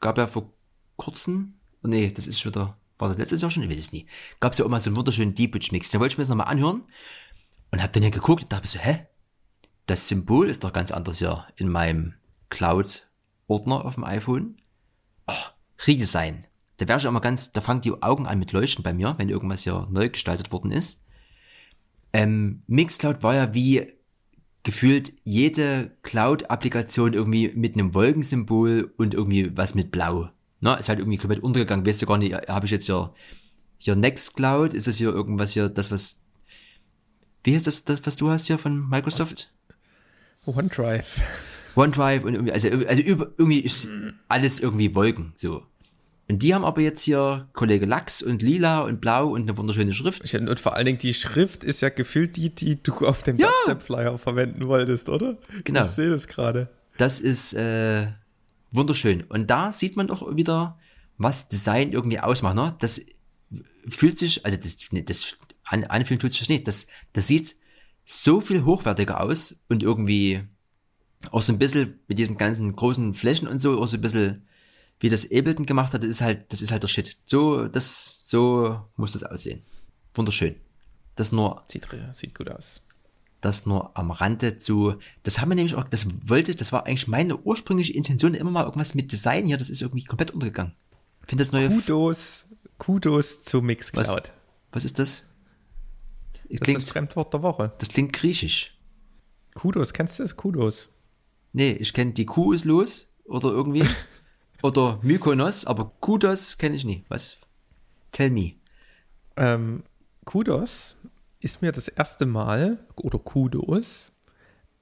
Gab ja vor kurzem, nee, das ist schon wieder, war das letztes Jahr schon? Ich weiß es nie. Gab es ja auch mal so einen wunderschönen Deep Witch Mix. Den wollte ich mir jetzt nochmal anhören und hab dann ja geguckt und dachte so, hä? Das Symbol ist doch ganz anders hier in meinem Cloud-Ordner auf dem iPhone. Ach, Redesign. Da wäre ich immer ganz, da fangen die Augen an mit Leuchten bei mir, wenn irgendwas hier neu gestaltet worden ist. Ähm, Mixcloud war ja wie gefühlt jede Cloud-Applikation irgendwie mit einem Wolkensymbol und irgendwie was mit Blau. Na, ist halt irgendwie komplett untergegangen. Weißt du gar nicht, habe ich jetzt hier, hier Nextcloud? Ist das hier irgendwas hier, das was, wie heißt das, das was du hast hier von Microsoft? OneDrive. OneDrive und irgendwie, also, also über, irgendwie ist alles irgendwie Wolken, so. Und die haben aber jetzt hier Kollege Lachs und Lila und Blau und eine wunderschöne Schrift. Und vor allen Dingen die Schrift ist ja gefühlt die, die du auf dem Ja. Dubstep-Flyer verwenden wolltest, oder? Genau. Ich sehe das gerade. Das ist äh, wunderschön. Und da sieht man doch wieder, was Design irgendwie ausmacht. Ne? Das fühlt sich, also das, das an, anfühlen tut sich nicht. Das, das sieht so viel hochwertiger aus und irgendwie auch so ein bisschen mit diesen ganzen großen Flächen und so, auch so ein bisschen, wie das Ableton gemacht hat, das ist halt, das ist halt der Shit. So, das, so muss das aussehen. Wunderschön. Das nur Sieht, sieht gut aus. Das nur am Rande zu, das haben wir nämlich auch, das wollte, das war eigentlich meine ursprüngliche Intention, immer mal irgendwas mit Design hier, das ist irgendwie komplett untergegangen. Ich finde das neue, Kudos, Kudos zu Mixcloud. was ist das? Das ist Klingt, das Fremdwort der Woche. das klingt griechisch. Kudos, kennst du das? Kudos. Nee, ich kenne die Kuh ist los, oder irgendwie, [LAUGHS] oder Mykonos, aber Kudos kenne ich nie. Was? Tell me. Ähm, Kudos ist mir das erste Mal, oder Kudos,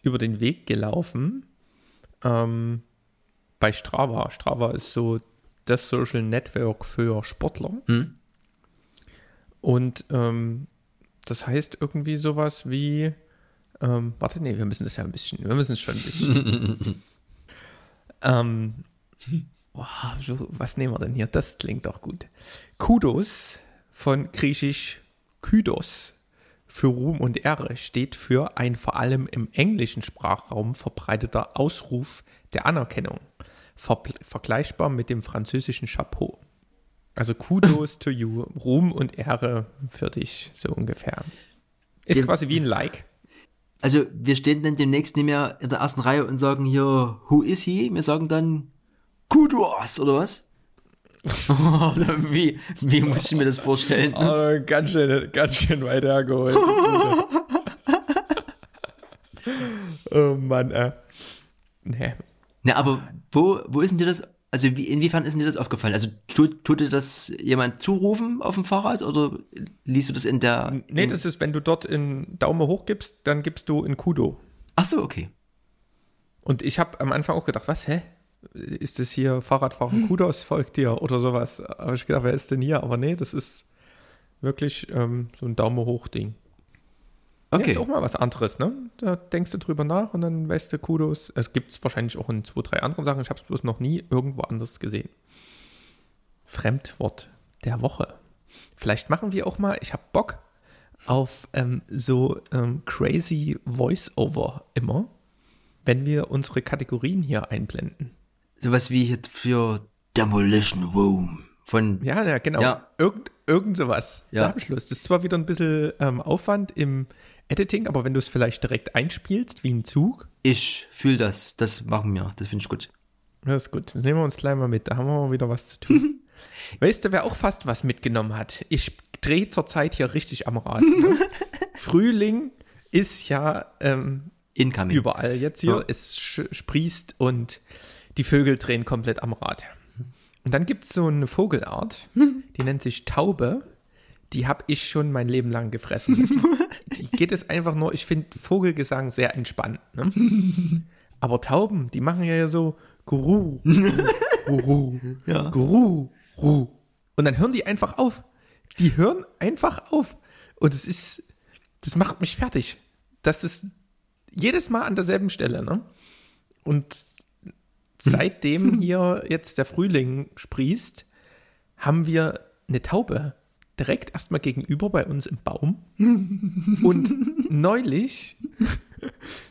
über den Weg gelaufen ähm, bei Strava. Strava ist so das Social Network für Sportler. Hm? Und ähm, das heißt irgendwie sowas wie, ähm, warte, nee, wir müssen das ja ein bisschen, wir müssen es schon ein bisschen. [LAUGHS] ähm, oh, was nehmen wir denn hier? Das klingt doch gut. Kudos von griechisch Kydos für Ruhm und Ehre steht für ein vor allem im englischen Sprachraum verbreiteter Ausruf der Anerkennung, ver vergleichbar mit dem französischen Chapeau. Also Kudos [LAUGHS] to you, Ruhm und Ehre für dich, so ungefähr. Ist Dem- quasi wie ein Like. Also, wir stehen dann demnächst nicht mehr in der ersten Reihe und sagen hier, who is he? Wir sagen dann, Kudos, oder was? Oder wie, wie muss ich mir das vorstellen? Oh, ganz schön, ganz schön weit hergeholt. [LAUGHS] oh Mann, äh. Nee. Na, aber wo, wo ist denn dir das, also wie, inwiefern ist denn dir das aufgefallen? Also tut, tut dir das jemand zurufen auf dem Fahrrad oder liest du das in der... Nee, in, das ist, wenn du dort in Daumen hoch gibst, dann gibst du in Kudo. Ach so, okay. Und ich habe am Anfang auch gedacht, was, hä? Ist das hier Fahrradfahrer Kudos folgt dir oder sowas? Aber ich gedacht, wer ist denn hier? Aber nee, das ist wirklich ähm, so ein Daumen hoch Ding. Ja, Okay. ist auch mal was anderes, ne? Da denkst du drüber nach und dann weißt du Kudos. Es gibt es wahrscheinlich auch in zwei, drei anderen Sachen. Ich habe es bloß noch nie irgendwo anders gesehen. Fremdwort der Woche. Vielleicht machen wir auch mal, ich habe Bock auf ähm, so ähm, crazy Voice-Over immer, wenn wir unsere Kategorien hier einblenden. Sowas wie hier für Demolition Room von... Ja, ja, genau. Ja. Irgend, irgend sowas. Ja. Da hab ich Lust. Das ist zwar wieder ein bisschen ähm, Aufwand im Editing, aber wenn du es vielleicht direkt einspielst, wie ein Zug, Ich fühle das, das machen wir, das finde ich gut. das ist gut. Das nehmen wir uns gleich mal mit. Da haben wir mal wieder was zu tun. [LAUGHS] weißt du, wer auch fast was mitgenommen hat? Ich drehe zurzeit hier richtig am Rad. Ne? [LAUGHS] Frühling ist ja ähm, Incoming. überall jetzt hier. Ja. Es sprießt und die Vögel drehen komplett am Rad. Und dann gibt es so eine Vogelart, [LAUGHS] die nennt sich Taube. Die habe ich schon mein Leben lang gefressen. [LAUGHS] die geht es einfach nur, ich finde Vogelgesang sehr entspannt. Ne? [LAUGHS] Aber Tauben, die machen ja so Guru, Guru, Ja. Guru, Guru. Und dann hören die einfach auf. Die hören einfach auf. Und es ist, das macht mich fertig. Das ist jedes Mal an derselben Stelle, ne? Und seitdem hier jetzt der Frühling sprießt, haben wir eine Taube, direkt erstmal gegenüber bei uns im Baum. Und [LAUGHS] neulich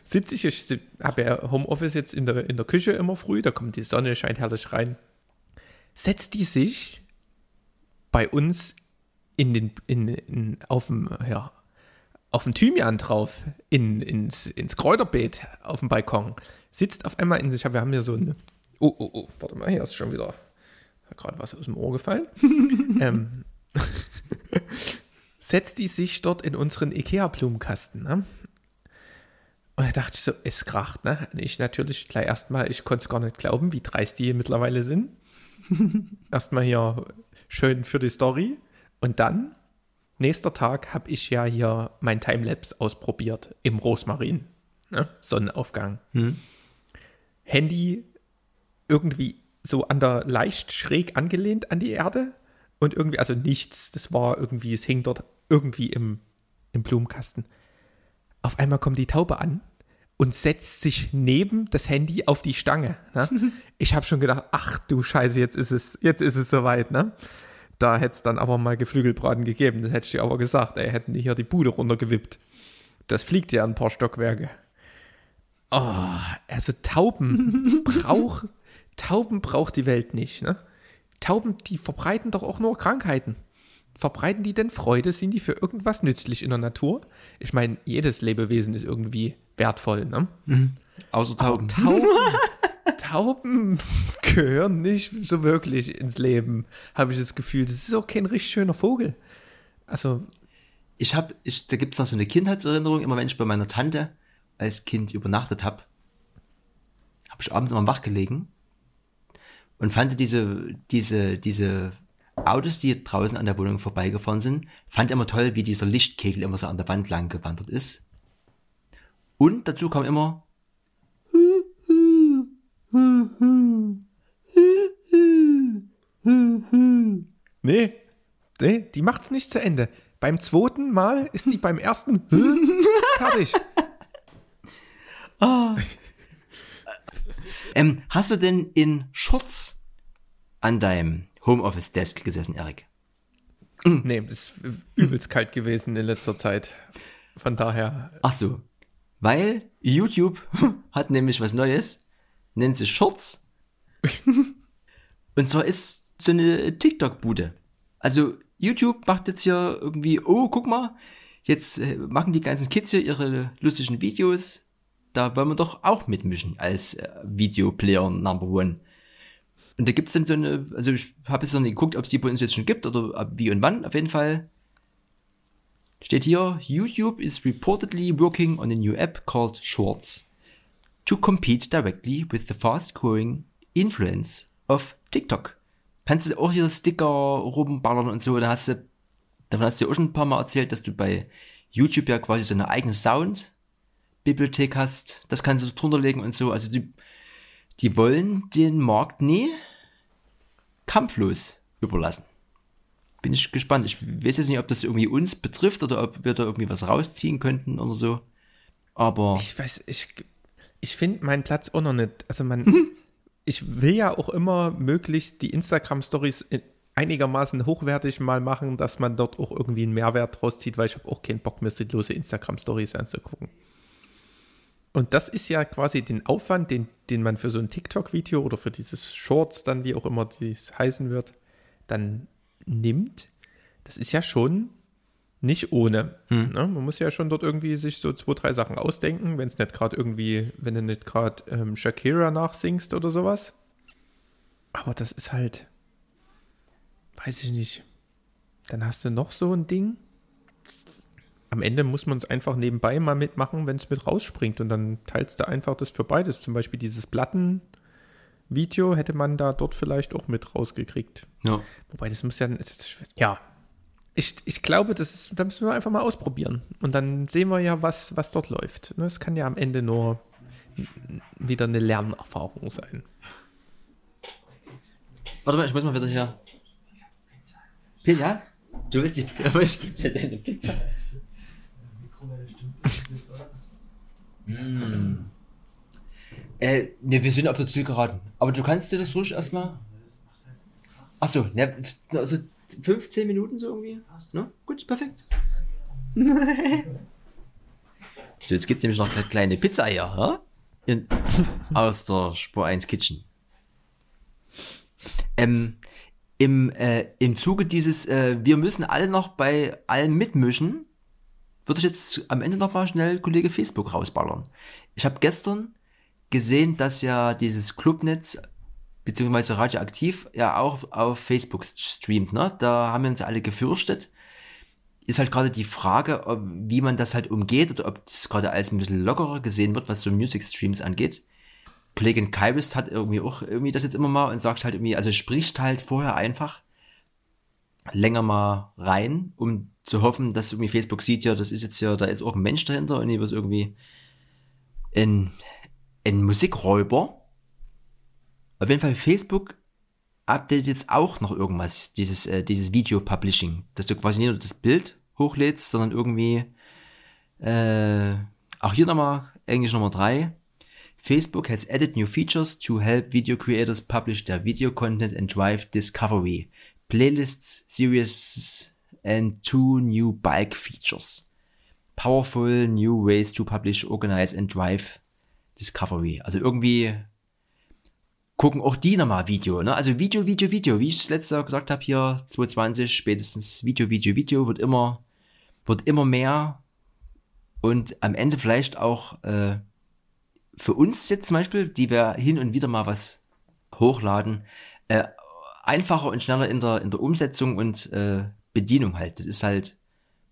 sitze ich, ich habe ja Homeoffice jetzt in der, in der Küche immer früh, da kommt die Sonne, scheint herrlich rein. Setzt die sich bei uns in den, in, in, auf dem, ja, auf dem Thymian drauf, in, ins, ins Kräuterbeet auf dem Balkon, sitzt auf einmal in sich, wir haben hier so eine, oh, oh, oh, warte mal, hier ist schon wieder gerade was aus dem Ohr gefallen. [LAUGHS] ähm, [LAUGHS] setzt die sich dort in unseren Ikea-Blumenkasten. Ne? Und da dachte ich so, es kracht. Ne? Ich natürlich gleich erstmal, ich konnte es gar nicht glauben, wie dreist die hier mittlerweile sind. [LAUGHS] erstmal hier schön für die Story. Und dann, nächster Tag, habe ich ja hier mein Timelapse ausprobiert im Rosmarin. Ne? Sonnenaufgang. Hm. Handy irgendwie so an der leicht schräg angelehnt an die Erde und irgendwie, also nichts, das war irgendwie, es hing dort irgendwie im, im Blumenkasten. Auf einmal kommt die Taube an und setzt sich neben das Handy auf die Stange. Ne? [LAUGHS] Ich habe schon gedacht, ach du Scheiße, jetzt ist es, jetzt ist es soweit, ne? Da hätte es dann aber mal Geflügelbraten gegeben. Das hätte ich dir aber gesagt, ey, hätten die hier die Bude runtergewippt. Das fliegt ja ein paar Stockwerke. Oh, also Tauben braucht Tauben braucht die Welt nicht. Ne? Tauben, die verbreiten doch auch nur Krankheiten. Verbreiten die denn Freude? Sind die für irgendwas nützlich in der Natur? Ich meine, jedes Lebewesen ist irgendwie wertvoll, ne? Mhm. Außer Tauben. Tauben, [LAUGHS] Tauben [LAUGHS] gehören nicht so wirklich ins Leben, habe ich das Gefühl. Das ist auch kein richtig schöner Vogel. Also. Ich habe, ich, da gibt es noch so eine Kindheitserinnerung, immer wenn ich bei meiner Tante als Kind übernachtet habe, habe ich abends immer wach gelegen und fand diese, diese, diese Autos, die draußen an der Wohnung vorbeigefahren sind, fand immer toll, wie dieser Lichtkegel immer so an der Wand lang gewandert ist. Und dazu kam immer [LAUGHS] Nee, nee, die macht's nicht zu Ende. Beim zweiten Mal ist die beim ersten [LAUGHS] fertig. Ah. Ähm, hast du denn in Shorts an deinem Homeoffice-Desk gesessen, Erik? [CLEARS THROAT] Nee, es ist übelst kalt gewesen in letzter Zeit. Von daher. Ach so. Weil YouTube [LAUGHS] hat nämlich was Neues, nennt sich Shorts. [LAUGHS] Und zwar ist so eine TikTok-Bude. Also YouTube macht jetzt hier irgendwie, oh, guck mal, jetzt äh, machen die ganzen Kids hier ihre lustigen Videos, da wollen wir doch auch mitmischen als äh, Videoplayer Number One. Und da gibt es dann so eine, also ich habe jetzt noch nicht geguckt, ob es die bei uns jetzt schon gibt oder wie und wann, auf jeden Fall. Steht hier, YouTube is reportedly working on a new app called Shorts to compete directly with the fast growing influence of TikTok. Kannst du auch hier Sticker rumballern und so, da hast du, davon hast du ja auch schon ein paar Mal erzählt, dass du bei YouTube ja quasi so eine eigene Sound Bibliothek hast, das kannst du drunter legen und so. Also die, die wollen den Markt nie kampflos überlassen. Bin ich gespannt. Ich weiß jetzt nicht, ob das irgendwie uns betrifft oder ob wir da irgendwie was rausziehen könnten oder so. Aber. Ich weiß, ich, ich finde meinen Platz auch noch nicht. Also man, mhm. [LAUGHS] ich will ja auch immer möglichst die Instagram-Stories einigermaßen hochwertig mal machen, dass man dort auch irgendwie einen Mehrwert rauszieht, weil ich habe auch keinen Bock, mir sinnlose Instagram-Stories anzugucken. Und das ist ja quasi den Aufwand, den, den man für so ein TikTok-Video oder für dieses Shorts dann, wie auch immer dies heißen wird, dann nimmt. Das ist ja schon nicht ohne. Hm. Ne? Man muss ja schon dort irgendwie sich so zwei, drei Sachen ausdenken, wenn es nicht gerade irgendwie, wenn du nicht gerade ähm, Shakira nachsingst oder sowas. Aber das ist halt, weiß ich nicht. Dann hast du noch so ein Ding am Ende muss man es einfach nebenbei mal mitmachen, wenn es mit rausspringt und dann teilst du einfach das für beides. Zum Beispiel dieses Plattenvideo hätte man da dort vielleicht auch mit rausgekriegt. Ja. Wobei das muss ja, ja. Ich, ich glaube, das ist, da müssen wir einfach mal ausprobieren. Und dann sehen wir ja, was, was dort läuft. Es kann ja am Ende nur wieder eine Lernerfahrung sein. Warte mal, ich muss mal wieder hier. Pizza? Du willst die, aber ich gebe dir deine Pizza. mm. Äh, ne, wir sind auf der Zielgeraden. Aber du kannst dir das ruhig erstmal. Achso, ne, also 15 Minuten so irgendwie. Ne? Gut, perfekt. [LAUGHS] so, jetzt gibt es nämlich noch eine kleine Pizza-Eier, ja? In, [LAUGHS] aus der Spur 1 Kitchen. Ähm, im, äh, Im Zuge dieses, äh, wir müssen alle noch bei allem mitmischen, würde ich jetzt am Ende noch mal schnell Kollege Facebook rausballern. Ich habe gestern gesehen, dass ja dieses Clubnetz beziehungsweise radioaktiv ja auch auf Facebook streamt. Ne? Da haben wir uns alle gefürchtet. Ist halt gerade die Frage, ob, wie man das halt umgeht oder ob das gerade als ein bisschen lockerer gesehen wird, was so Music Streams angeht. Kollegin Kairis hat irgendwie auch irgendwie das jetzt immer mal und sagt halt irgendwie, also spricht halt vorher einfach länger mal rein, um zu hoffen, dass irgendwie Facebook sieht, ja, das ist jetzt ja, da ist auch ein Mensch dahinter und hier wird irgendwie ein, ein Musikräuber auf jeden Fall Facebook updatet jetzt auch noch irgendwas, dieses, äh, dieses Video-Publishing, dass du quasi nicht nur das Bild hochlädst, sondern irgendwie, äh, auch hier nochmal, Englisch Nummer 3. Facebook has added new features to help video creators publish their video content and drive discovery. Playlists, series and two new bulk features. Powerful new ways to publish, organize and drive discovery. Also irgendwie gucken auch die nochmal Video. Ne? Also Video, Video, Video. Wie ich es letztes Jahr gesagt habe, hier 2020 spätestens Video, Video, Video wird immer, wird immer mehr und am Ende vielleicht auch äh, für uns jetzt zum Beispiel, die wir hin und wieder mal was hochladen, äh, einfacher und schneller in der, in der Umsetzung und äh, Bedienung halt. Das ist halt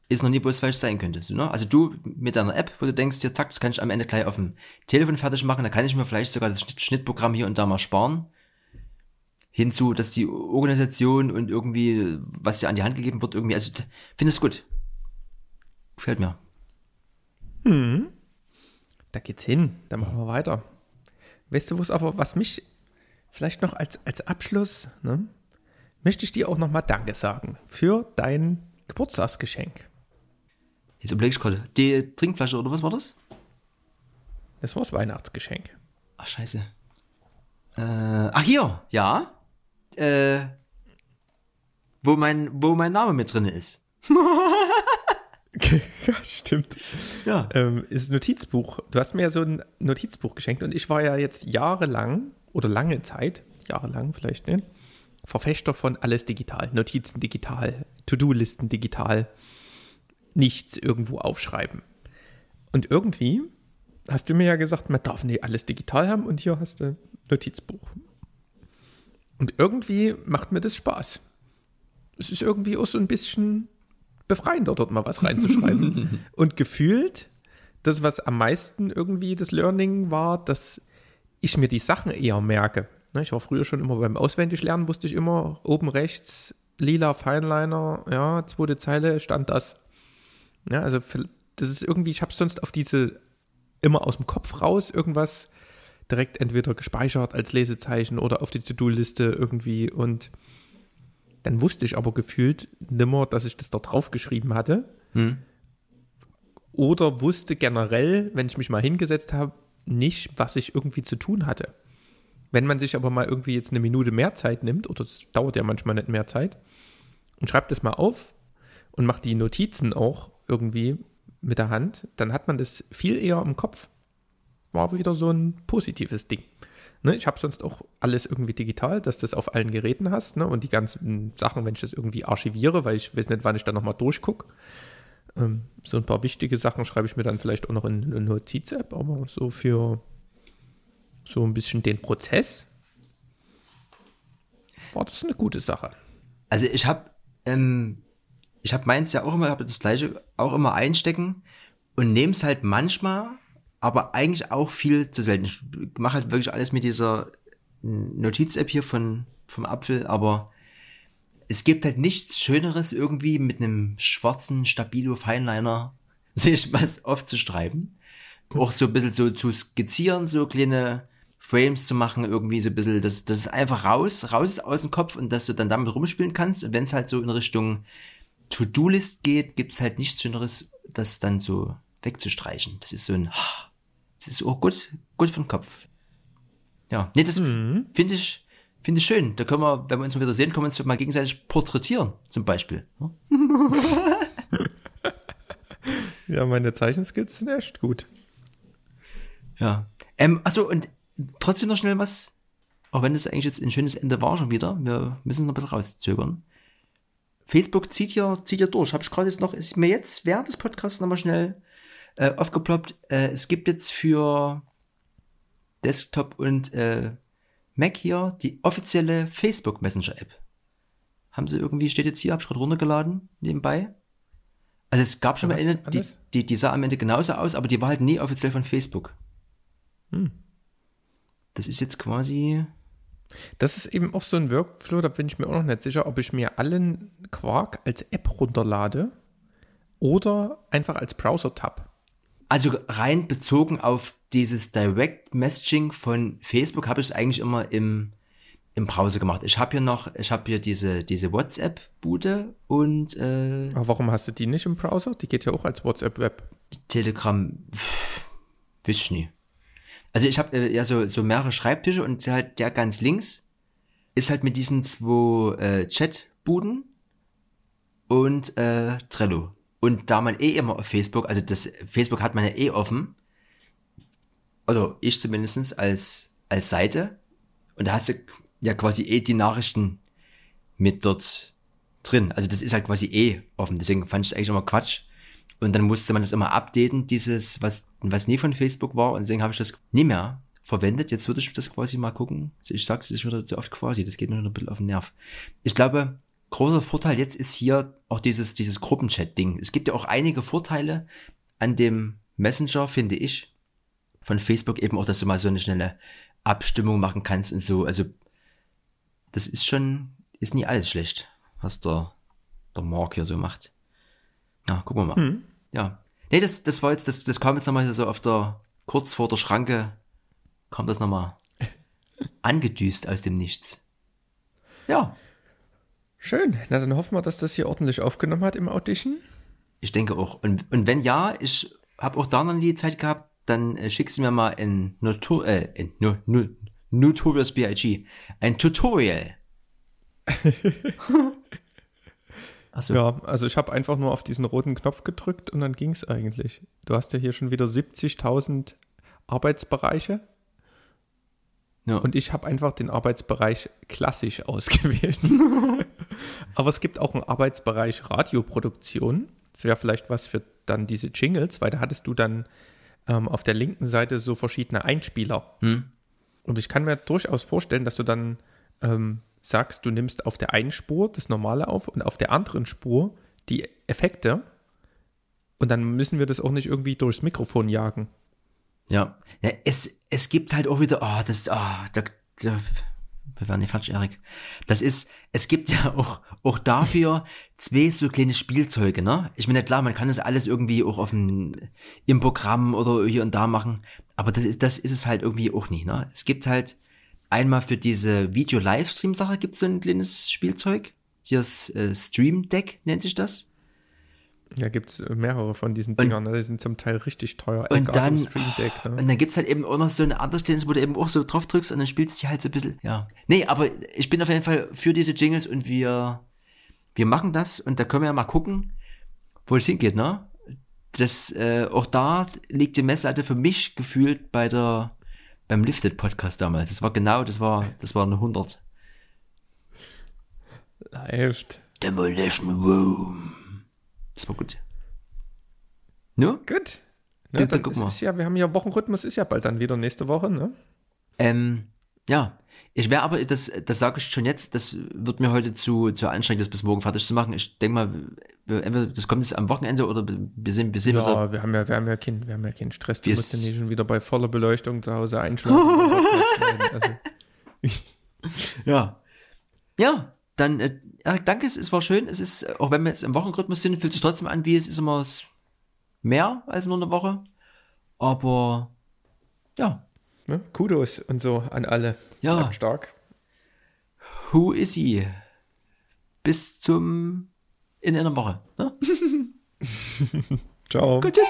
ist noch nie, wo es falsch sein könnte. Ne? Also du mit deiner App, wo du denkst, hier, zack, das kann ich am Ende gleich auf dem Telefon fertig machen, da kann ich mir vielleicht sogar das Schnittprogramm hier und da mal sparen. Hinzu, dass die Organisation und irgendwie, was dir an die Hand gegeben wird, irgendwie, also finde es gut. Gefällt mir. Hm. Da geht's hin. Dann machen wir weiter. Weißt du, was aber, was mich vielleicht noch als, als Abschluss, ne, möchte ich dir auch nochmal Danke sagen für dein Geburtstagsgeschenk. Jetzt überlege ich gerade. Die Trinkflasche oder was war das? Das war das Weihnachtsgeschenk. Ach, scheiße. Äh, ach, hier, ja. Äh, wo mein, wo mein Name mit drin ist. [LAUGHS] ja, stimmt. Ja. Ähm, ist Notizbuch. Du hast mir ja so ein Notizbuch geschenkt und ich war ja jetzt jahrelang oder lange Zeit, jahrelang vielleicht, ne? Verfechter von alles digital. Notizen digital, To-Do-Listen digital nichts irgendwo aufschreiben. Und irgendwie hast du mir ja gesagt, man darf nicht alles digital haben und hier hast du Notizbuch. Und irgendwie macht mir das Spaß. Es ist irgendwie auch so ein bisschen befreiender, dort mal was reinzuschreiben. [LAUGHS] und gefühlt, das, was am meisten irgendwie das Learning war, dass ich mir die Sachen eher merke. Ne, ich war früher schon immer beim Auswendiglernen, wusste ich immer, oben rechts, lila Feinliner, ja, zweite Zeile stand das. Ja, also das ist irgendwie, ich habe sonst auf diese immer aus dem Kopf raus irgendwas direkt entweder gespeichert als Lesezeichen oder auf die To-Do-Liste irgendwie und dann wusste ich aber gefühlt nimmer, dass ich das da drauf geschrieben hatte. Hm. Oder wusste generell, wenn ich mich mal hingesetzt habe, nicht, was ich irgendwie zu tun hatte. Wenn man sich aber mal irgendwie jetzt eine Minute mehr Zeit nimmt, oder es dauert ja manchmal nicht mehr Zeit, und schreibt das mal auf und macht die Notizen auch irgendwie mit der Hand, dann hat man das viel eher im Kopf. War wieder so ein positives Ding. Ne, ich habe sonst auch alles irgendwie digital, dass du das auf allen Geräten hast. Ne, und die ganzen Sachen, wenn ich das irgendwie archiviere, weil ich weiß nicht, wann ich da nochmal durchgucke. Ähm, so ein paar wichtige Sachen schreibe ich mir dann vielleicht auch noch in eine Notiz-App, aber so für so ein bisschen den Prozess war das eine gute Sache. Also ich habe ähm, ich habe meins ja auch immer, habe das gleiche auch immer einstecken und nehme es halt manchmal, aber eigentlich auch viel zu selten. Ich mache halt wirklich alles mit dieser Notiz-App hier von, vom Apfel, aber es gibt halt nichts Schöneres irgendwie mit einem schwarzen Stabilo Feinliner [LAUGHS] sich was aufzuschreiben. Auch so ein bisschen so zu skizzieren, so kleine Frames zu machen, irgendwie so ein bisschen, dass das ist einfach raus, raus aus dem Kopf und dass du dann damit rumspielen kannst. Und wenn es halt so in Richtung To-Do-List geht, gibt es halt nichts Schöneres, das dann so wegzustreichen. Das ist so ein, das ist auch gut, gut für den Kopf. Ja, nee, das mhm. finde ich, Finde ich schön. Da können wir, wenn wir uns mal wieder sehen, können wir uns mal gegenseitig porträtieren, zum Beispiel. ne? [LAUGHS] Ja, meine Zeichenskills sind echt gut. Ja. Ähm, achso, und trotzdem noch schnell was, auch wenn das eigentlich jetzt ein schönes Ende war schon wieder, wir müssen es noch ein bisschen rauszögern. Facebook zieht ja, zieht ja durch. Habe ich gerade jetzt noch, ist mir jetzt während des Podcasts nochmal schnell äh, aufgeploppt. Äh, es gibt jetzt für Desktop und äh, Mac hier die offizielle Facebook Messenger App. Haben sie irgendwie, steht jetzt hier, habe ich gerade runtergeladen, nebenbei. Also es gab schon mal Was? eine, die, die, die sah am Ende genauso aus, aber die war halt nie offiziell von Facebook. Hm. Das ist jetzt quasi, Das ist eben auch so ein Workflow, da bin ich mir auch noch nicht sicher, ob ich mir allen Quark als App runterlade oder einfach als Browser-Tab. also rein bezogen auf dieses Direct Messaging von Facebook habe ich es eigentlich immer im, im Browser gemacht. Ich habe hier noch, ich habe hier diese, diese WhatsApp-Bude und äh, Aber warum hast du die nicht im Browser? Die geht ja auch als WhatsApp-Web. Telegram, pff, weiß ich nie. Also ich habe äh, ja so, so mehrere Schreibtische und halt der ganz links ist halt mit diesen zwei äh, Chatbuden und äh, Trello. Und da man eh immer auf Facebook, also das Facebook hat man ja eh offen, oder ich zumindestens als, als Seite, und da hast du ja quasi eh die Nachrichten mit dort drin. Also das ist halt quasi eh offen. Deswegen fand ich es eigentlich immer Quatsch. Und dann musste man das immer updaten, dieses, was, was nie von Facebook war. Und deswegen habe ich das nie mehr verwendet. Jetzt würde ich das quasi mal gucken. Ich sage, das ist schon zu oft quasi. Das geht mir noch ein bisschen auf den Nerv. Ich glaube, großer Vorteil jetzt ist hier auch dieses, dieses Gruppenchat-Ding. Es gibt ja auch einige Vorteile an dem Messenger, finde ich, von Facebook eben auch, dass du mal so eine schnelle Abstimmung machen kannst und so. Also, das ist schon, ist nie alles schlecht, was der, der Mark hier so macht. Na, gucken wir mal. Ja. Nee, das, das war jetzt, das, das kam jetzt nochmal so auf der, kurz vor der Schranke, kam das nochmal [LAUGHS] angedüst aus dem Nichts. Ja, Schön. Na, dann hoffen wir, dass das hier ordentlich aufgenommen hat im Audition. ich denke auch. Und, und wenn ja, ich habe auch da noch nie die Zeit gehabt, dann äh, schickst du mir mal ein, Notor äh, ein no, no, Notorious B.I.G. Ein Tutorial. [LAUGHS] Achso, Ja, also ich habe einfach nur auf diesen roten Knopf gedrückt und dann ging es eigentlich. Du hast ja hier schon wieder 70.000 Arbeitsbereiche ja. und ich habe einfach den Arbeitsbereich klassisch [LAUGHS] ausgewählt. [LAUGHS] Aber es gibt auch einen Arbeitsbereich Radioproduktion. Das wäre vielleicht was für dann diese Jingles, weil da hattest du dann ähm, auf der linken Seite so verschiedene Einspieler. Hm? Und ich kann mir durchaus vorstellen, dass du dann ähm, sagst, du nimmst auf der einen Spur das Normale auf und auf der anderen Spur die Effekte. Und dann müssen wir das auch nicht irgendwie durchs Mikrofon jagen. Ja, ja es, es gibt halt auch wieder, oh, das, oh, da, da, wir werden nicht falsch, Erik. Das ist, es gibt ja auch, auch dafür zwei so kleine Spielzeuge, ne? Ich meine, klar, man kann das alles irgendwie auch auf dem, im Programm oder hier und da machen, aber das ist, das ist es halt irgendwie auch nicht, ne? Es gibt halt einmal für diese Video-Livestream-Sache gibt es so ein kleines Spielzeug. Hier das äh, Stream Deck nennt sich das. Da gibt es mehrere von diesen Dingern, ne? die sind zum Teil richtig teuer. Und dann, Deck, ne? und dann gibt's halt eben auch noch so ein anderes Tennis, wo du eben auch so drauf drückst und dann spielst du halt so ein bisschen, ja. Nee, aber ich bin auf jeden Fall für diese Jingles und wir, wir machen das und da können wir ja mal gucken, wo es hingeht, ne? Das, äh, auch da liegt die Messlatte für mich gefühlt bei der, beim Lifted Podcast damals. Das war genau, das war, das war eine 100. Hilft. Demolition Room. Das war gut. Nur? Gut. Ne, da dann ist, wir. ist ja, wir haben ja Wochenrhythmus, ist ja bald dann wieder nächste Woche, ne? Ähm, ja. Ich wäre aber, das, das sage ich schon jetzt, das wird mir heute zu, zu anstrengend, das bis morgen fertig zu machen. Ich denke mal, entweder das kommt jetzt am Wochenende oder wir sind, wir wieder. Ja, wir haben ja, wir haben ja keinen, wir haben ja keinen Stress. Du Wir musst ja nicht schon wieder bei voller Beleuchtung zu Hause einschlafen. [LAUGHS] also, Ja. Ja, dann, äh, Erik, danke, es, es war schön. Es ist, auch wenn wir jetzt im Wochenrhythmus sind, fühlt sich trotzdem an, wie es ist immer mehr als nur eine Woche. Aber, ja. ne? Kudos und so an alle. Ja. Bleibt stark. Who is he? Bis zum, in einer Woche. Ne? [LAUGHS] Ciao. Gut, tschüss.